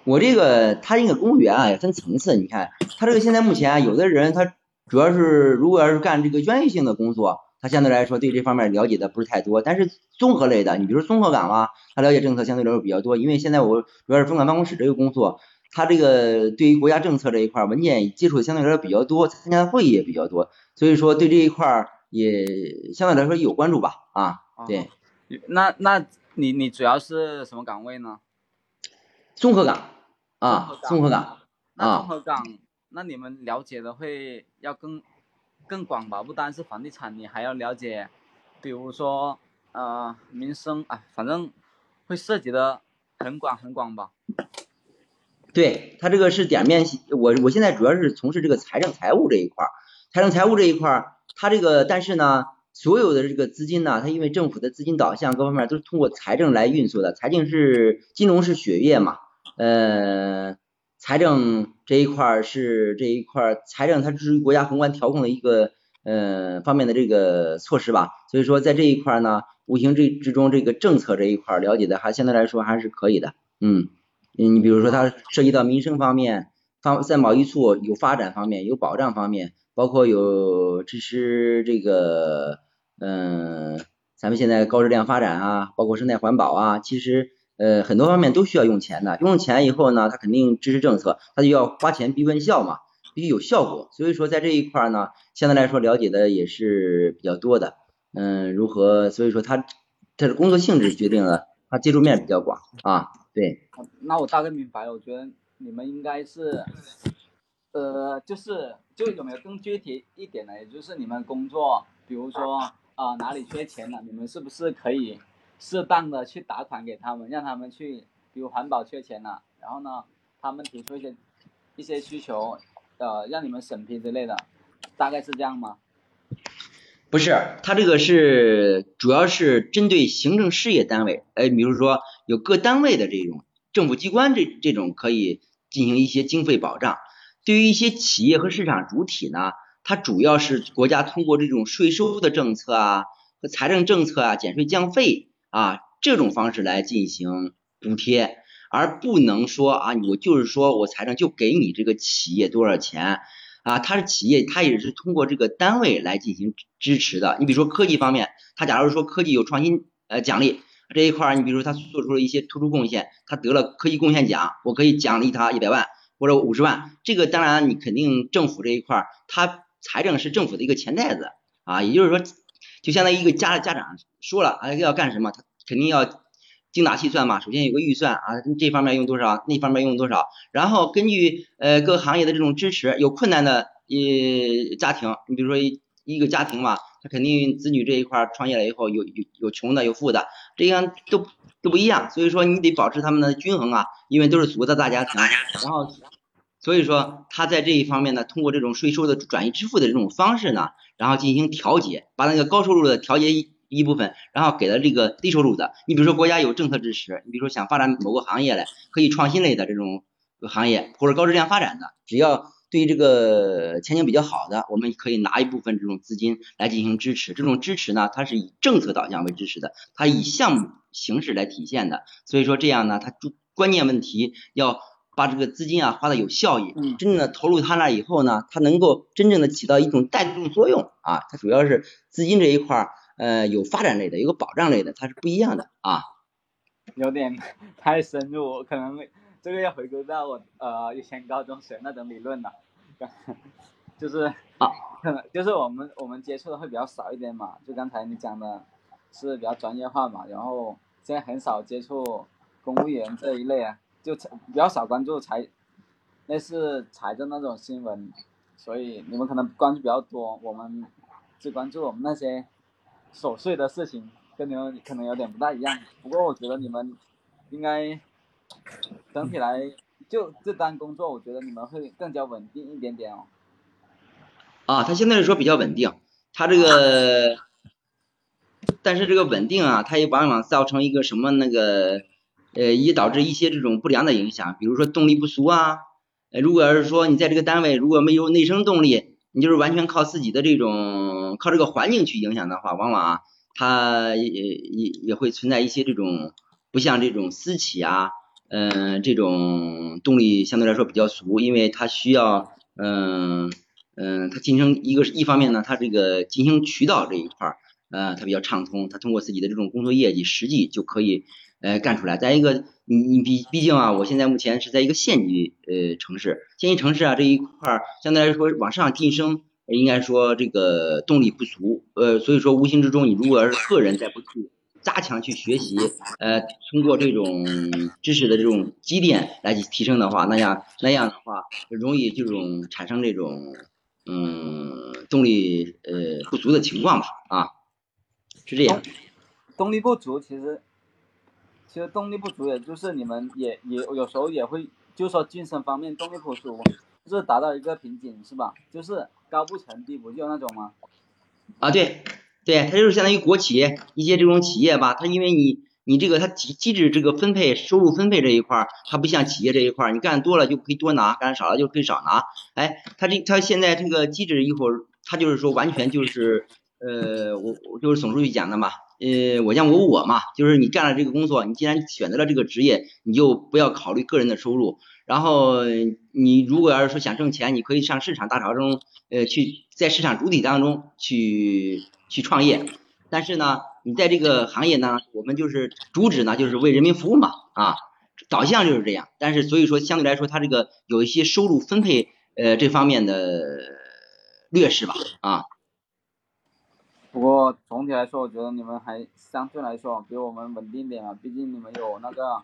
我这个他这个公务员啊也分层次，你看他这个现在目前啊，有的人他主要是如果要是干这个专业性的工作，他相对来说对这方面了解的不是太多，但是综合类的，你比如说综合岗啊，他了解政策相对来说比较多，因为现在我主要是分管办公室这个工作，他这个对于国家政策这一块文件接触相对来说比较多，参加的会议也比较多，所以说对这一块儿也相对来说有关注吧，啊，对，那那你你主要是什么岗位呢？综合岗啊，综合岗啊综啊，合岗，那你们了解的会要更更广吧？不单是房地产，你还要了解，比如说呃民生啊，反正会涉及的很广很广吧。对他这个是点面，我我现在主要是从事这个财政财务这一块儿，财政财务这一块儿，他这个但是呢，所有的这个资金呢，它因为政府的资金导向各方面都是通过财政来运作的，财政是金融是血液嘛，呃，财政这一块是这一块，财政它是国家宏观调控的一个呃方面的这个措施吧，所以说在这一块呢，无形之之中这个政策这一块了解的还相对来说还是可以的，嗯，你比如说它涉及到民生方面，方在贸易处有发展方面有保障方面，包括有支持这个嗯，咱们现在高质量发展啊，包括生态环保啊，其实呃很多方面都需要用钱的，用钱以后呢，他肯定支持政策，他就要花钱逼问效嘛，必须有效果，所以说在这一块呢，相对来说了解的也是比较多的，嗯，如何，所以说他他的工作性质决定了他接触面比较广啊，对，那我大概明白了，我觉得你们应该是，呃，就是就有没有更具体一点的？也就是你们工作，比如说啊、哪里缺钱了，你们是不是可以适当的去打款给他们，让他们去，比如环保缺钱了，然后呢，他们提出一些一些需求，呃，让你们审批之类的，大概是这样吗？不是，它这个是主要是针对行政事业单位，哎，比如说有各单位的这种政府机关这这种可以进行一些经费保障。对于一些企业和市场主体呢，它主要是国家通过这种税收的政策啊和财政政策啊减税降费啊这种方式来进行补贴，而不能说啊我就是说我财政就给你这个企业多少钱。啊，它是企业，它也是通过这个单位来进行支持的。你比如说科技方面，它假如说科技有创新呃奖励这一块儿，你比如说它做出了一些突出贡献，它得了科技贡献奖，我可以奖励它一百万或者五十万。这个当然你肯定政府这一块儿，它财政是政府的一个钱袋子啊，也就是说，就相当于一个家家长说了啊要干什么，他肯定要。精打细算嘛，首先有个预算啊，这方面用多少，那方面用多少，然后根据呃各行业的这种支持，有困难的呃家庭，你比如说一一个家庭嘛，他肯定子女这一块创业了以后，有有有穷的，有富的，这样都都不一样，所以说你得保持他们的均衡啊，因为都是祖国的大家庭，然后所以说他在这一方面呢，通过这种税收的转移支付的这种方式呢，然后进行调节，把那个高收入的调节一。一部分，然后给了这个低收入的。你比如说国家有政策支持，你比如说想发展某个行业来，可以创新类的这种行业或者高质量发展的，只要对于这个前景比较好的，我们可以拿一部分这种资金来进行支持。这种支持呢，它是以政策导向为支持的，它以项目形式来体现的。所以说这样呢，它关键问题要把这个资金啊花的有效益，真正的投入他那以后呢，它能够真正的起到一种带动作用啊。它主要是资金这一块儿。呃，有发展类的，有个保障类的，它是不一样的啊。有点太深入，可能这个要回归到我呃以前高中学那种理论了，就是啊，可能就是我们我们接触的会比较少一点嘛。就刚才你讲的是比较专业化嘛，然后现在很少接触公务员这一类啊，就比较少关注财类似财政那种新闻，所以你们可能关注比较多，我们只关注我们那些。琐碎的事情跟你们可能有点不大一样，不过我觉得你们应该整体来就这单工作，我觉得你们会更加稳定一点点哦。啊，他相对来说比较稳定，他这个，但是这个稳定啊，他也往往造成一个什么那个呃，也导致一些这种不良的影响，比如说动力不足啊。呃，如果要是说你在这个单位如果没有内生动力，你就是完全靠自己的这种靠这个环境去影响的话，往往啊，它也也也会存在一些这种不像这种私企啊，嗯，这种动力相对来说比较足，因为它需要，嗯嗯，它进行一个一方面呢，它这个进行渠道这一块儿，呃，它比较畅通，它通过自己的这种工作业绩实际就可以呃干出来。再一个，你你毕毕竟啊，我现在目前是在一个县级呃城市，县级城市啊这一块儿相对来说往上晋升，应该说这个动力不足，呃，所以说无形之中，你如果要是个人再不去加强去学习，呃，通过这种知识的这种积淀来去提升的话，那样那样的话，容易这种产生这种嗯动力呃不足的情况吧，啊，是这样。动力不足，其实其实动力不足，也就是你们也也有时候也会，就说晋升方面动力不足，就是达到一个瓶颈，是吧？就是高不成低不就那种吗？啊，对，对，它就是相当于国企一些这种企业吧，它因为你你这个它机机制这个分配收入分配这一块，它不像企业这一块，你干多了就可以多拿，干少了就可以少拿。哎，它这它现在这个机制一会儿，它就是说完全就是呃，我我就是总书记讲的嘛，呃，我讲我我嘛，就是你干了这个工作，你既然选择了这个职业，你就不要考虑个人的收入。然后你如果要是说想挣钱，你可以上市场大潮中，呃，去在市场主体当中去去创业。但是呢，你在这个行业呢，我们就是主旨呢，就是为人民服务嘛，啊，导向就是这样。但是所以说，相对来说，它这个有一些收入分配呃这方面的劣势吧，啊。不过总体来说，我觉得你们还相对来说比我们稳定点啊，毕竟你们有那个，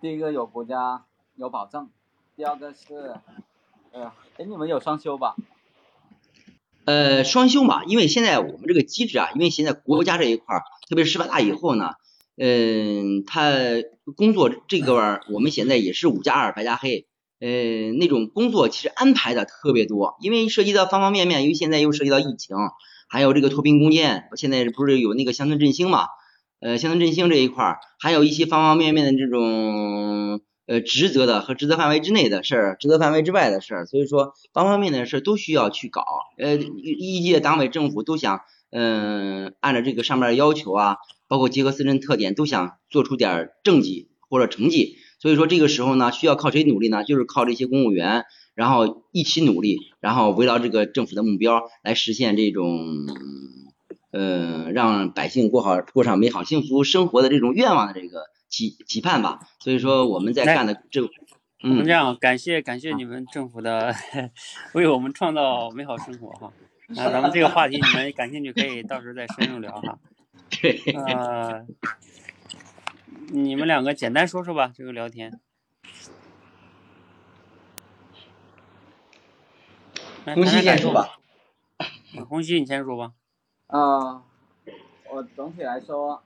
第一个有国家有保证，第二个是，呃，哎，你们有双休吧？呃，双休嘛，因为现在我们这个机制啊，因为现在国家这一块儿，特别是十八大以后呢，嗯，他工作这个玩意儿，我们现在也是五加二白加黑，呃，那种工作其实安排的特别多，因为涉及到方方面面，因为现在又涉及到疫情。还有这个脱贫攻坚，现在不是有那个乡村振兴嘛？呃，乡村振兴这一块儿，还有一些方方面面的这种呃职责的和职责范围之内的事儿，职责范围之外的事儿，所以说方方面面的事儿都需要去搞。呃，一届党委政府都想，嗯，按照这个上面的要求啊，包括结合自身特点，都想做出点政绩或者成绩。所以说这个时候呢，需要靠谁努力呢？就是靠这些公务员。然后一起努力，然后围绕这个政府的目标来实现这种，呃，让百姓过好过上美好幸福生活的这种愿望的这个期期盼吧。所以说我们在干的这，我们这样感谢感谢你们政府的 为我们创造美好生活哈。那咱们这个话题你们感兴趣可以到时候再深入聊哈。对。呃，你们两个简单说说吧，这个聊天。红熙先说吧，红熙你先说吧。啊，我总体来说，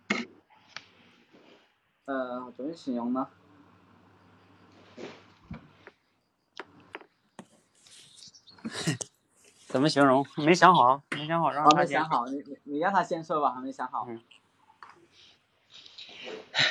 呃，怎么形容呢？怎么形容？没想好，没想好，让他没想好，你你你让他先说吧，还没想好。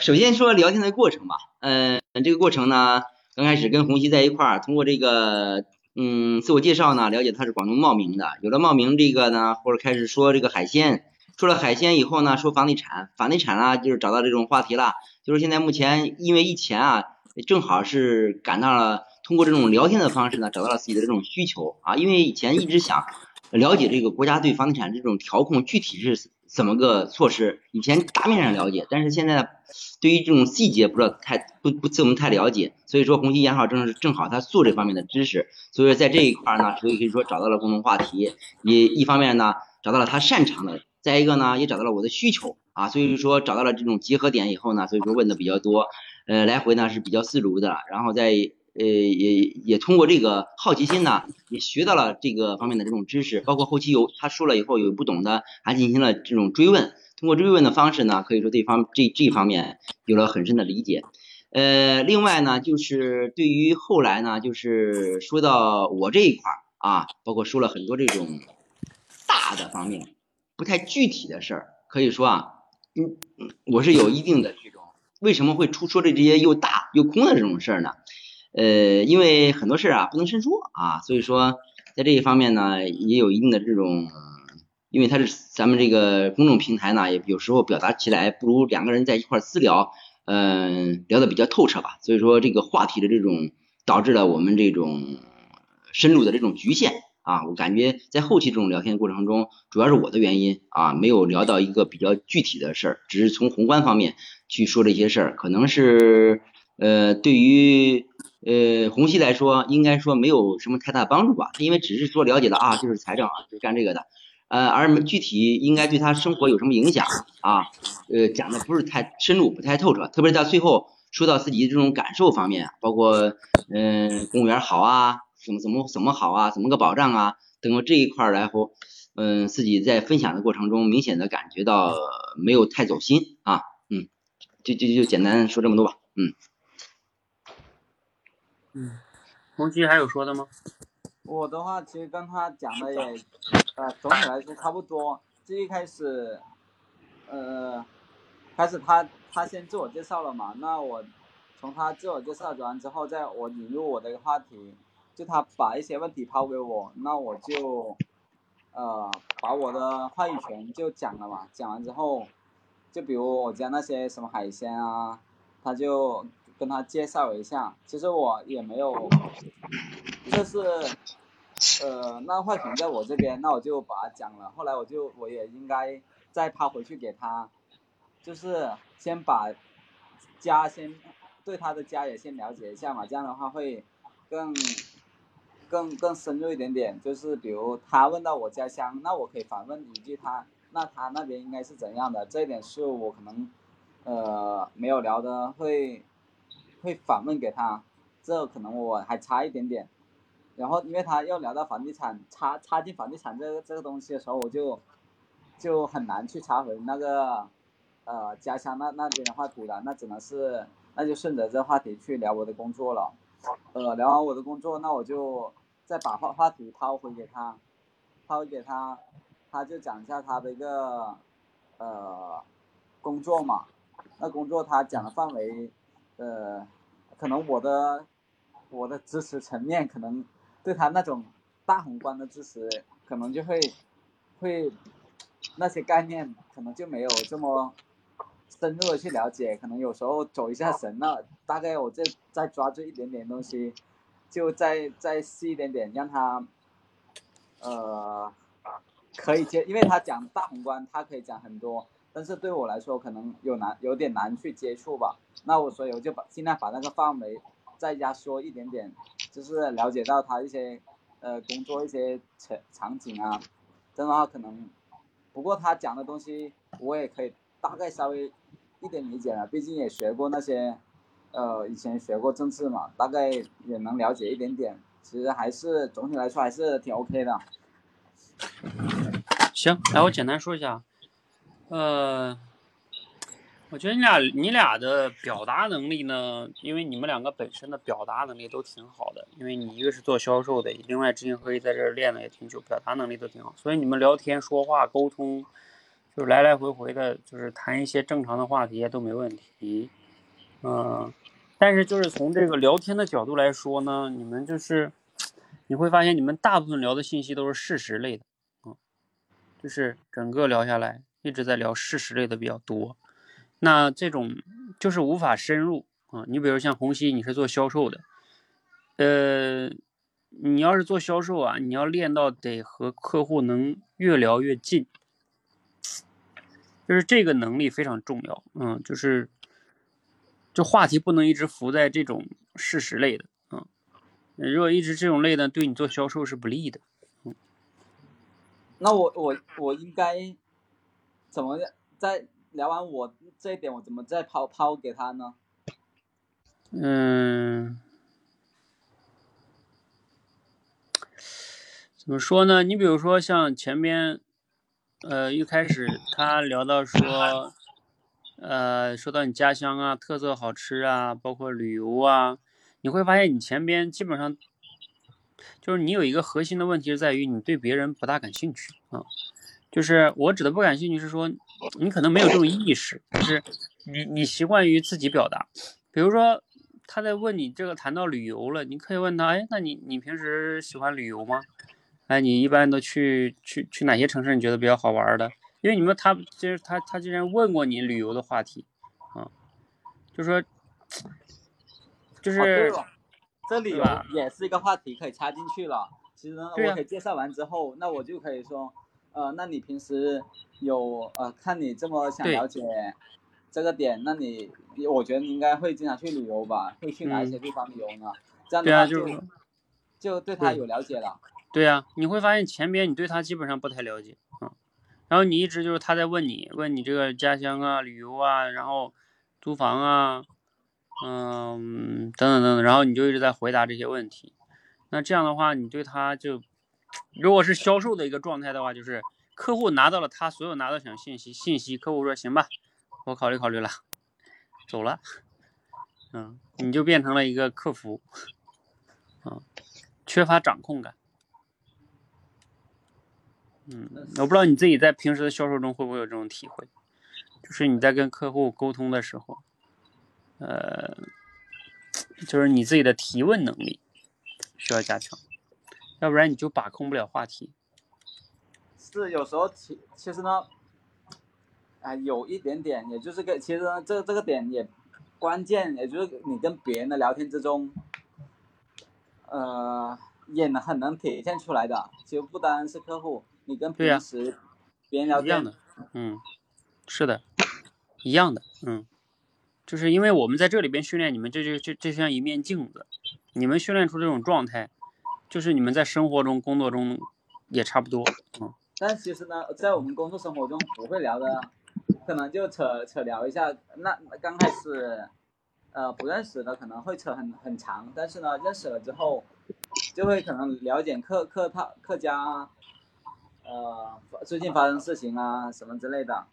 首先说聊天的过程吧，嗯，这个过程呢，刚开始跟红熙在一块儿，通过这个。嗯，自我介绍呢，了解他是广东茂名的。有了茂名这个呢，或者开始说这个海鲜，说了海鲜以后呢，说房地产，房地产啊，就是找到这种话题了。就是现在目前因为疫情啊，正好是赶到了，通过这种聊天的方式呢，找到了自己的这种需求啊。因为以前一直想了解这个国家对房地产这种调控具体是怎么个措施，以前大面上了解，但是现在。对于这种细节不知道太不不怎么太了解，所以说红旗研号正是正好他做这方面的知识，所以说在这一块呢，所以可以说找到了共同话题，也一方面呢找到了他擅长的，再一个呢也找到了我的需求啊，所以说找到了这种结合点以后呢，所以说问的比较多，呃来回呢是比较自如的，然后在呃也也通过这个好奇心呢，也学到了这个方面的这种知识，包括后期有他说了以后有不懂的，还进行了这种追问。通过追问的方式呢，可以说对方这这方面有了很深的理解。呃，另外呢，就是对于后来呢，就是说到我这一块儿啊，包括说了很多这种大的方面，不太具体的事儿，可以说啊，嗯，我是有一定的这种为什么会出说的这些又大又空的这种事儿呢？呃，因为很多事儿啊不能深说啊，所以说在这一方面呢，也有一定的这种。因为它是咱们这个公众平台呢，也有时候表达起来不如两个人在一块儿私聊，嗯，聊的比较透彻吧。所以说这个话题的这种导致了我们这种深入的这种局限啊。我感觉在后期这种聊天过程中，主要是我的原因啊，没有聊到一个比较具体的事儿，只是从宏观方面去说这些事儿，可能是呃对于呃红熙来说，应该说没有什么太大帮助吧，因为只是说了解了啊，就是财政啊，就是干这个的。呃，而具体应该对他生活有什么影响啊？呃，讲的不是太深入，不太透彻。特别是在最后说到自己这种感受方面，包括嗯，公务员好啊，怎么怎么怎么好啊，怎么个保障啊，等这一块儿来后，嗯，自己在分享的过程中，明显的感觉到没有太走心啊。嗯，就就就简单说这么多吧。嗯。嗯，红旗还有说的吗？我的话其实跟他讲的也，呃，总体来说差不多。最一开始，呃，开始他他先自我介绍了嘛，那我从他自我介绍完之后，再我引入我的一个话题，就他把一些问题抛给我，那我就呃把我的话语权就讲了嘛，讲完之后，就比如我家那些什么海鲜啊，他就跟他介绍一下，其实我也没有，就是呃那话筒在我这边，那我就把它讲了，后来我就我也应该再抛回去给他，就是先把家先对他的家也先了解一下嘛，这样的话会更更更深入一点点。就是比如他问到我家乡，那我可以反问一句他，那他那边应该是怎样的？这一点是我可能呃没有聊的，会会反问给他，这可能我还差一点点。然后因为他要聊到房地产，插插进房地产这个这个东西的时候，我就就很难去插回那个呃家乡那那边的话题了，那只能是那就顺着这话题去聊我的工作了。呃，聊完我的工作，那我就再把话话题抛回给他，抛回给他，他就讲一下他的一个呃工作嘛。那工作他讲的范围，呃，可能我的我的知识层面可能对他那种大宏观的知识，可能就会会那些概念可能就没有这么深入的去了解，可能有时候走一下神了，大概我再再抓住一点点东西，就再再细一点点，让他呃可以接，因为他讲大宏观，他可以讲很多，但是对我来说可能有难有点难去接触吧。那我所以我就把尽量把那个范围再压缩一点点，就是了解到他一些呃工作一些场场景啊，这样的话可能，不过他讲的东西我也可以大概稍微一点理解了，毕竟也学过那些，呃以前学过政治嘛，大概也能了解一点点。其实还是总体来说还是挺 OK 的。行，来我简单说一下，呃，我觉得你俩你俩的表达能力呢，因为你们两个本身的表达能力都挺好的，因为你一个是做销售的，另外知行合一在这儿练了也挺久，表达能力都挺好，所以你们聊天说话沟通，就是来来回回的，就是谈一些正常的话题都没问题，嗯、但是就是从这个聊天的角度来说呢，你们就是你会发现你们大部分聊的信息都是事实类的。嗯就是整个聊下来一直在聊事实类的比较多，那这种就是无法深入啊。你比如像红熙，你是做销售的，呃，你要是做销售啊，你要练到得和客户能越聊越近，就是这个能力非常重要。嗯，就是这话题不能一直浮在这种事实类的啊。如果一直这种类的，对你做销售是不利的。嗯那我我我应该怎么在聊完我这一点，我怎么再抛抛给他呢？嗯，怎么说呢？你比如说像前边，呃，一开始他聊到说，呃，说到你家乡啊，特色好吃啊，包括旅游啊，你会发现你前边基本上就是你有一个核心的问题是在于你对别人不大感兴趣啊。就是我指的不感兴趣是说你可能没有这种意识，就是你你习惯于自己表达，比如说。他在问你这个谈到旅游了，你可以问他，哎，那你你平时喜欢旅游吗？哎，你一般都去去去哪些城市？你觉得比较好玩的？因为你们他其实他他之前问过你旅游的话题，啊，就说就是、这里也是一个话题可以插进去了。其实我可以介绍完之后，那我就可以说，呃，那你平时有呃，看你这么想了解这个点，那你我觉得你应该会经常去旅游吧？会去哪一些地方旅游呢？这样嗯对啊，的话就就对他有了解了。对呀、你会发现前边你对他基本上不太了解啊，然后你一直就是他在问你，问你这个家乡啊、旅游啊，然后租房啊，嗯，等等等等，然后你就一直在回答这些问题。那这样的话，你对他就，如果是销售的一个状态的话，就是客户拿到了他所有拿到想信息信息，客户说行吧，我考虑考虑了，走了，嗯，你就变成了一个客服，嗯，缺乏掌控感。嗯，我不知道你自己在平时的销售中会不会有这种体会，就是你在跟客户沟通的时候，呃，就是你自己的提问能力需要加强，要不然你就把控不了话题。是有时候其其实呢，啊、有一点点，也就是个其实呢这这个点也关键，也就是你跟别人的聊天之中，呃，也能很能体现出来的。其实不单是客户，你跟平时别人聊天，一样的，嗯，是的，一样的，嗯，就是因为我们在这里边训练你们，这就这这像一面镜子，你们训练出这种状态，就是你们在生活中、工作中也差不多，嗯，但其实呢，在我们工作生活中不会聊的，可能就扯扯聊一下。那刚开始，呃，不认识的可能会扯很很长，但是呢，认识了之后，就会可能了解客客套客家，呃，最近发生事情啊什么之类的，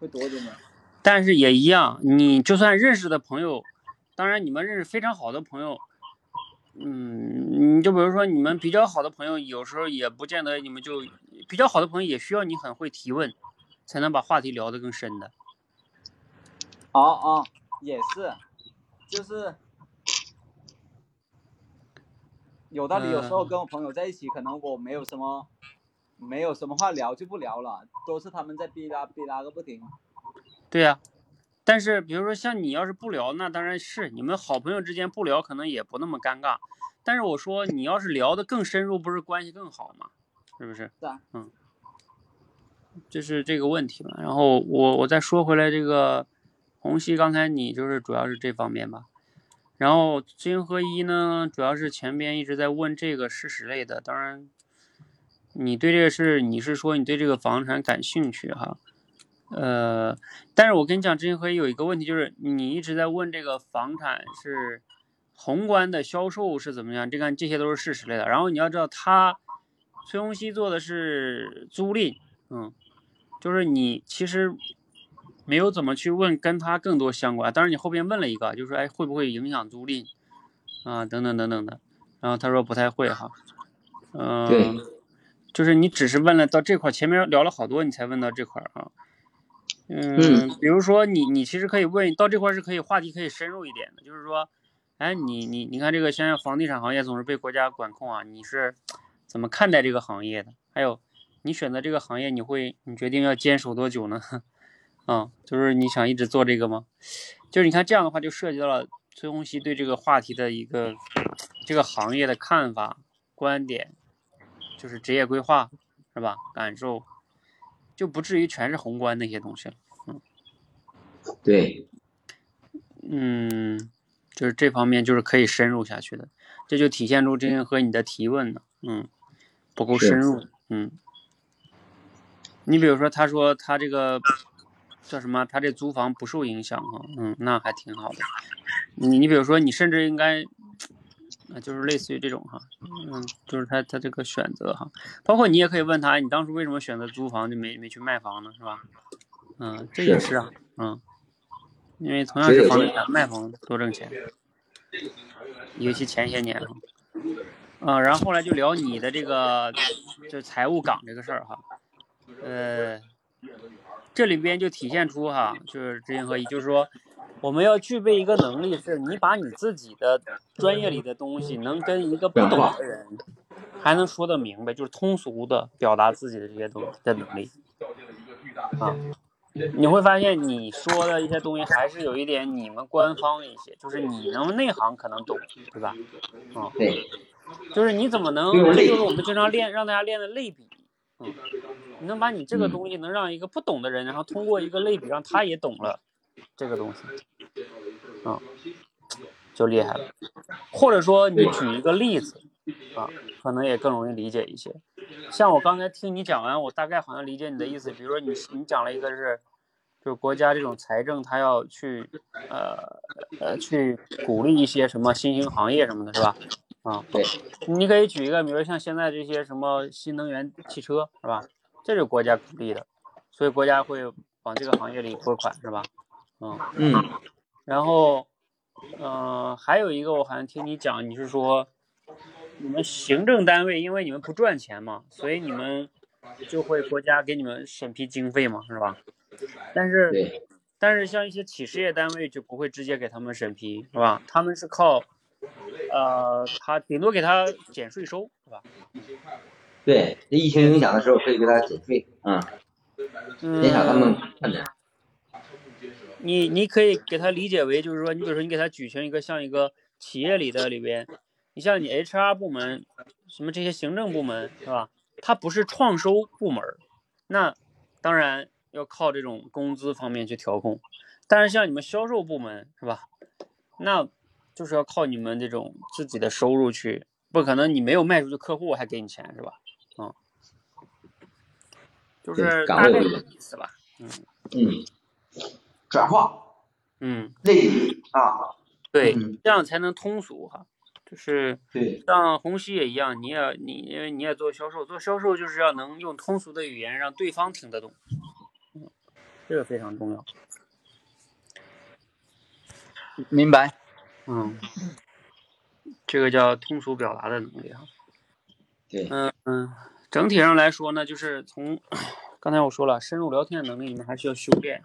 会多一点点。但是也一样，你就算认识的朋友，当然你们认识非常好的朋友，嗯，你就比如说你们比较好的朋友，有时候也不见得你们就比较好的朋友也需要你很会提问，才能把话题聊得更深的。哦哦，也是，就是有道理。有时候跟我朋友在一起，可能我没有什么没有什么话聊就不聊了，都是他们在逼拉逼拉个不停。对呀、但是比如说像你要是不聊，那当然是你们好朋友之间不聊，可能也不那么尴尬。但是我说你要是聊得更深入，不是关系更好吗？是不是？嗯，就是这个问题嘛。然后我我再说回来，这个红熙，刚才你就是主要是这方面吧。然后知行合一呢，主要是前边一直在问这个事实类的。当然，你对这个事，你是说你对这个房产感兴趣哈？呃，但是我跟你讲，知行合一有一个问题，就是你一直在问这个房产是宏观的销售是怎么样，这个这些都是事实类的。然后你要知道，他崔洪熙做的是租赁，嗯，就是你其实没有怎么去问跟他更多相关。当然你后边问了一个，就是说哎会不会影响租赁啊等等等等的，然后他说不太会哈，嗯、对就是你只是问了到这块，前面聊了好多，你才问到这块啊。嗯，嗯比如说你你其实可以问到这块儿是可以话题可以深入一点的，就是说，哎，你你你看这个现在房地产行业总是被国家管控啊，你是怎么看待这个行业的？还有你选择这个行业，你会你决定要坚守多久呢？啊，就是你想一直做这个吗？就是你看这样的话，就涉及到了崔洪熙对这个话题的一个这个行业的看法、观点，就是职业规划是吧？感受，就不至于全是宏观那些东西了。对，嗯，就是这方面就是可以深入下去的，这就体现出这些和你的提问呢，嗯，不够深入，嗯。你比如说，他说他这个叫什么？他这租房不受影响哈，嗯，那还挺好的。你你比如说，你甚至应该，啊，就是类似于这种哈，嗯，就是他他这个选择哈，包括你也可以问他，你当初为什么选择租房就没没去卖房呢？是吧？嗯，这也是是啊，嗯，因为同样是房地产，卖房多挣钱，尤其前些年哈。嗯，然后后来就聊你的这个，就财务岗这个事儿哈，呃，这里边就体现出哈，就是知行合一，就是说，我们要具备一个能力，是你把你自己的专业里的东西，能跟一个不懂的人，还能说得明白，就是通俗的表达自己的这些东西的能力，啊，你会发现你说的一些东西还是有一点你们官方一些，就是你能内行可能懂，对吧？啊，对，就是你怎么能，这就是我们经常练，让大家练的类比，嗯，你能把你这个东西能让一个不懂的人，然后通过一个类比让他也懂了这个东西，啊，就厉害了。或者说你举一个例子，啊，可能也更容易理解一些。像我刚才听你讲完，我大概好像理解你的意思。比如说你你讲了一个是，就是国家这种财政，它要去呃呃去鼓励一些什么新兴行业什么的，是吧？啊，对，你可以举一个，比如像现在这些什么新能源汽车，是吧？这是国家鼓励的，所以国家会往这个行业里拨款，是吧？嗯，嗯，然后，呃，还有一个我好像听你讲，你是说你们行政单位因为你们不赚钱嘛，所以你们就会国家给你们审批经费嘛，是吧？但是，但是像一些企事业单位就不会直接给他们审批，是吧？他们是靠，呃，他顶多给他减税收，是吧？对，这疫情影响的时候可以给他减税，嗯，减少他们困难。你你可以给他理解为，就是说，你比如说，你给他举行一个像一个企业里的里边，你像你 HR 部门，什么这些行政部门，是吧？它不是创收部门，那当然要靠这种工资方面去调控。但是像你们销售部门，是吧？那就是要靠你们这种自己的收入去，不可能你没有卖出去客户还给你钱，是吧？嗯，就是岗大概这位不一样个意思吧。嗯嗯，转化嗯，类比啊，对嗯，这样才能通俗哈。就是对，像红熙也一样，你也你因为你也做销售，做销售就是要能用通俗的语言让对方听得懂，嗯，这个非常重要。明白。嗯，这个叫通俗表达的能力哈。对，嗯嗯，整体上来说呢，就是从 刚才我说了，深入聊天的能力你们还需要修炼。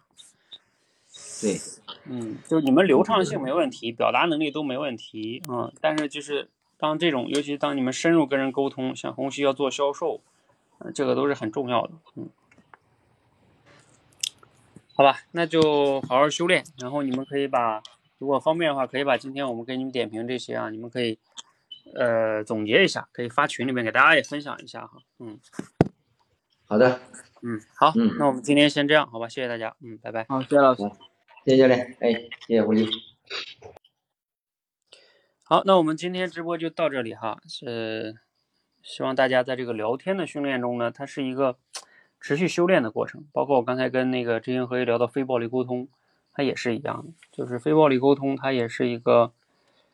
对，嗯，就是你们流畅性没问题，表达能力都没问题，嗯，但是就是当这种，尤其当你们深入跟人沟通，像红旭要做销售，嗯、这个都是很重要的，嗯，好吧，那就好好修炼，然后你们可以把，如果方便的话，可以把今天我们给你们点评这些啊，你们可以呃总结一下，可以发群里面给大家也分享一下哈，嗯。好的，嗯，好，嗯。那我们今天先这样，好吧，谢谢大家，嗯，拜拜。好，谢谢老师。谢谢教练，哎，谢谢胡姬。好，那我们今天直播就到这里哈，是希望大家在这个聊天的训练中呢，它是一个 持续修炼的过程。包括我刚才跟那个知行合一聊到非暴力沟通，它也是一样的，就是非暴力沟通，它也是一个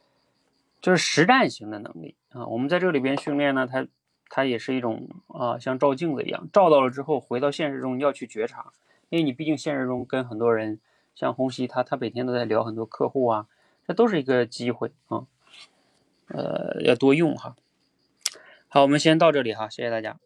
就是实战型的能力啊。我们在这里边训练呢，它它也是一种啊，像照镜子一样，照到了之后回到现实中要去觉察，因为你毕竟现实中跟很多人，像红熙他他每天都在聊很多客户啊，这都是一个机会啊。呃，要多用哈。好，我们先到这里哈，谢谢大家。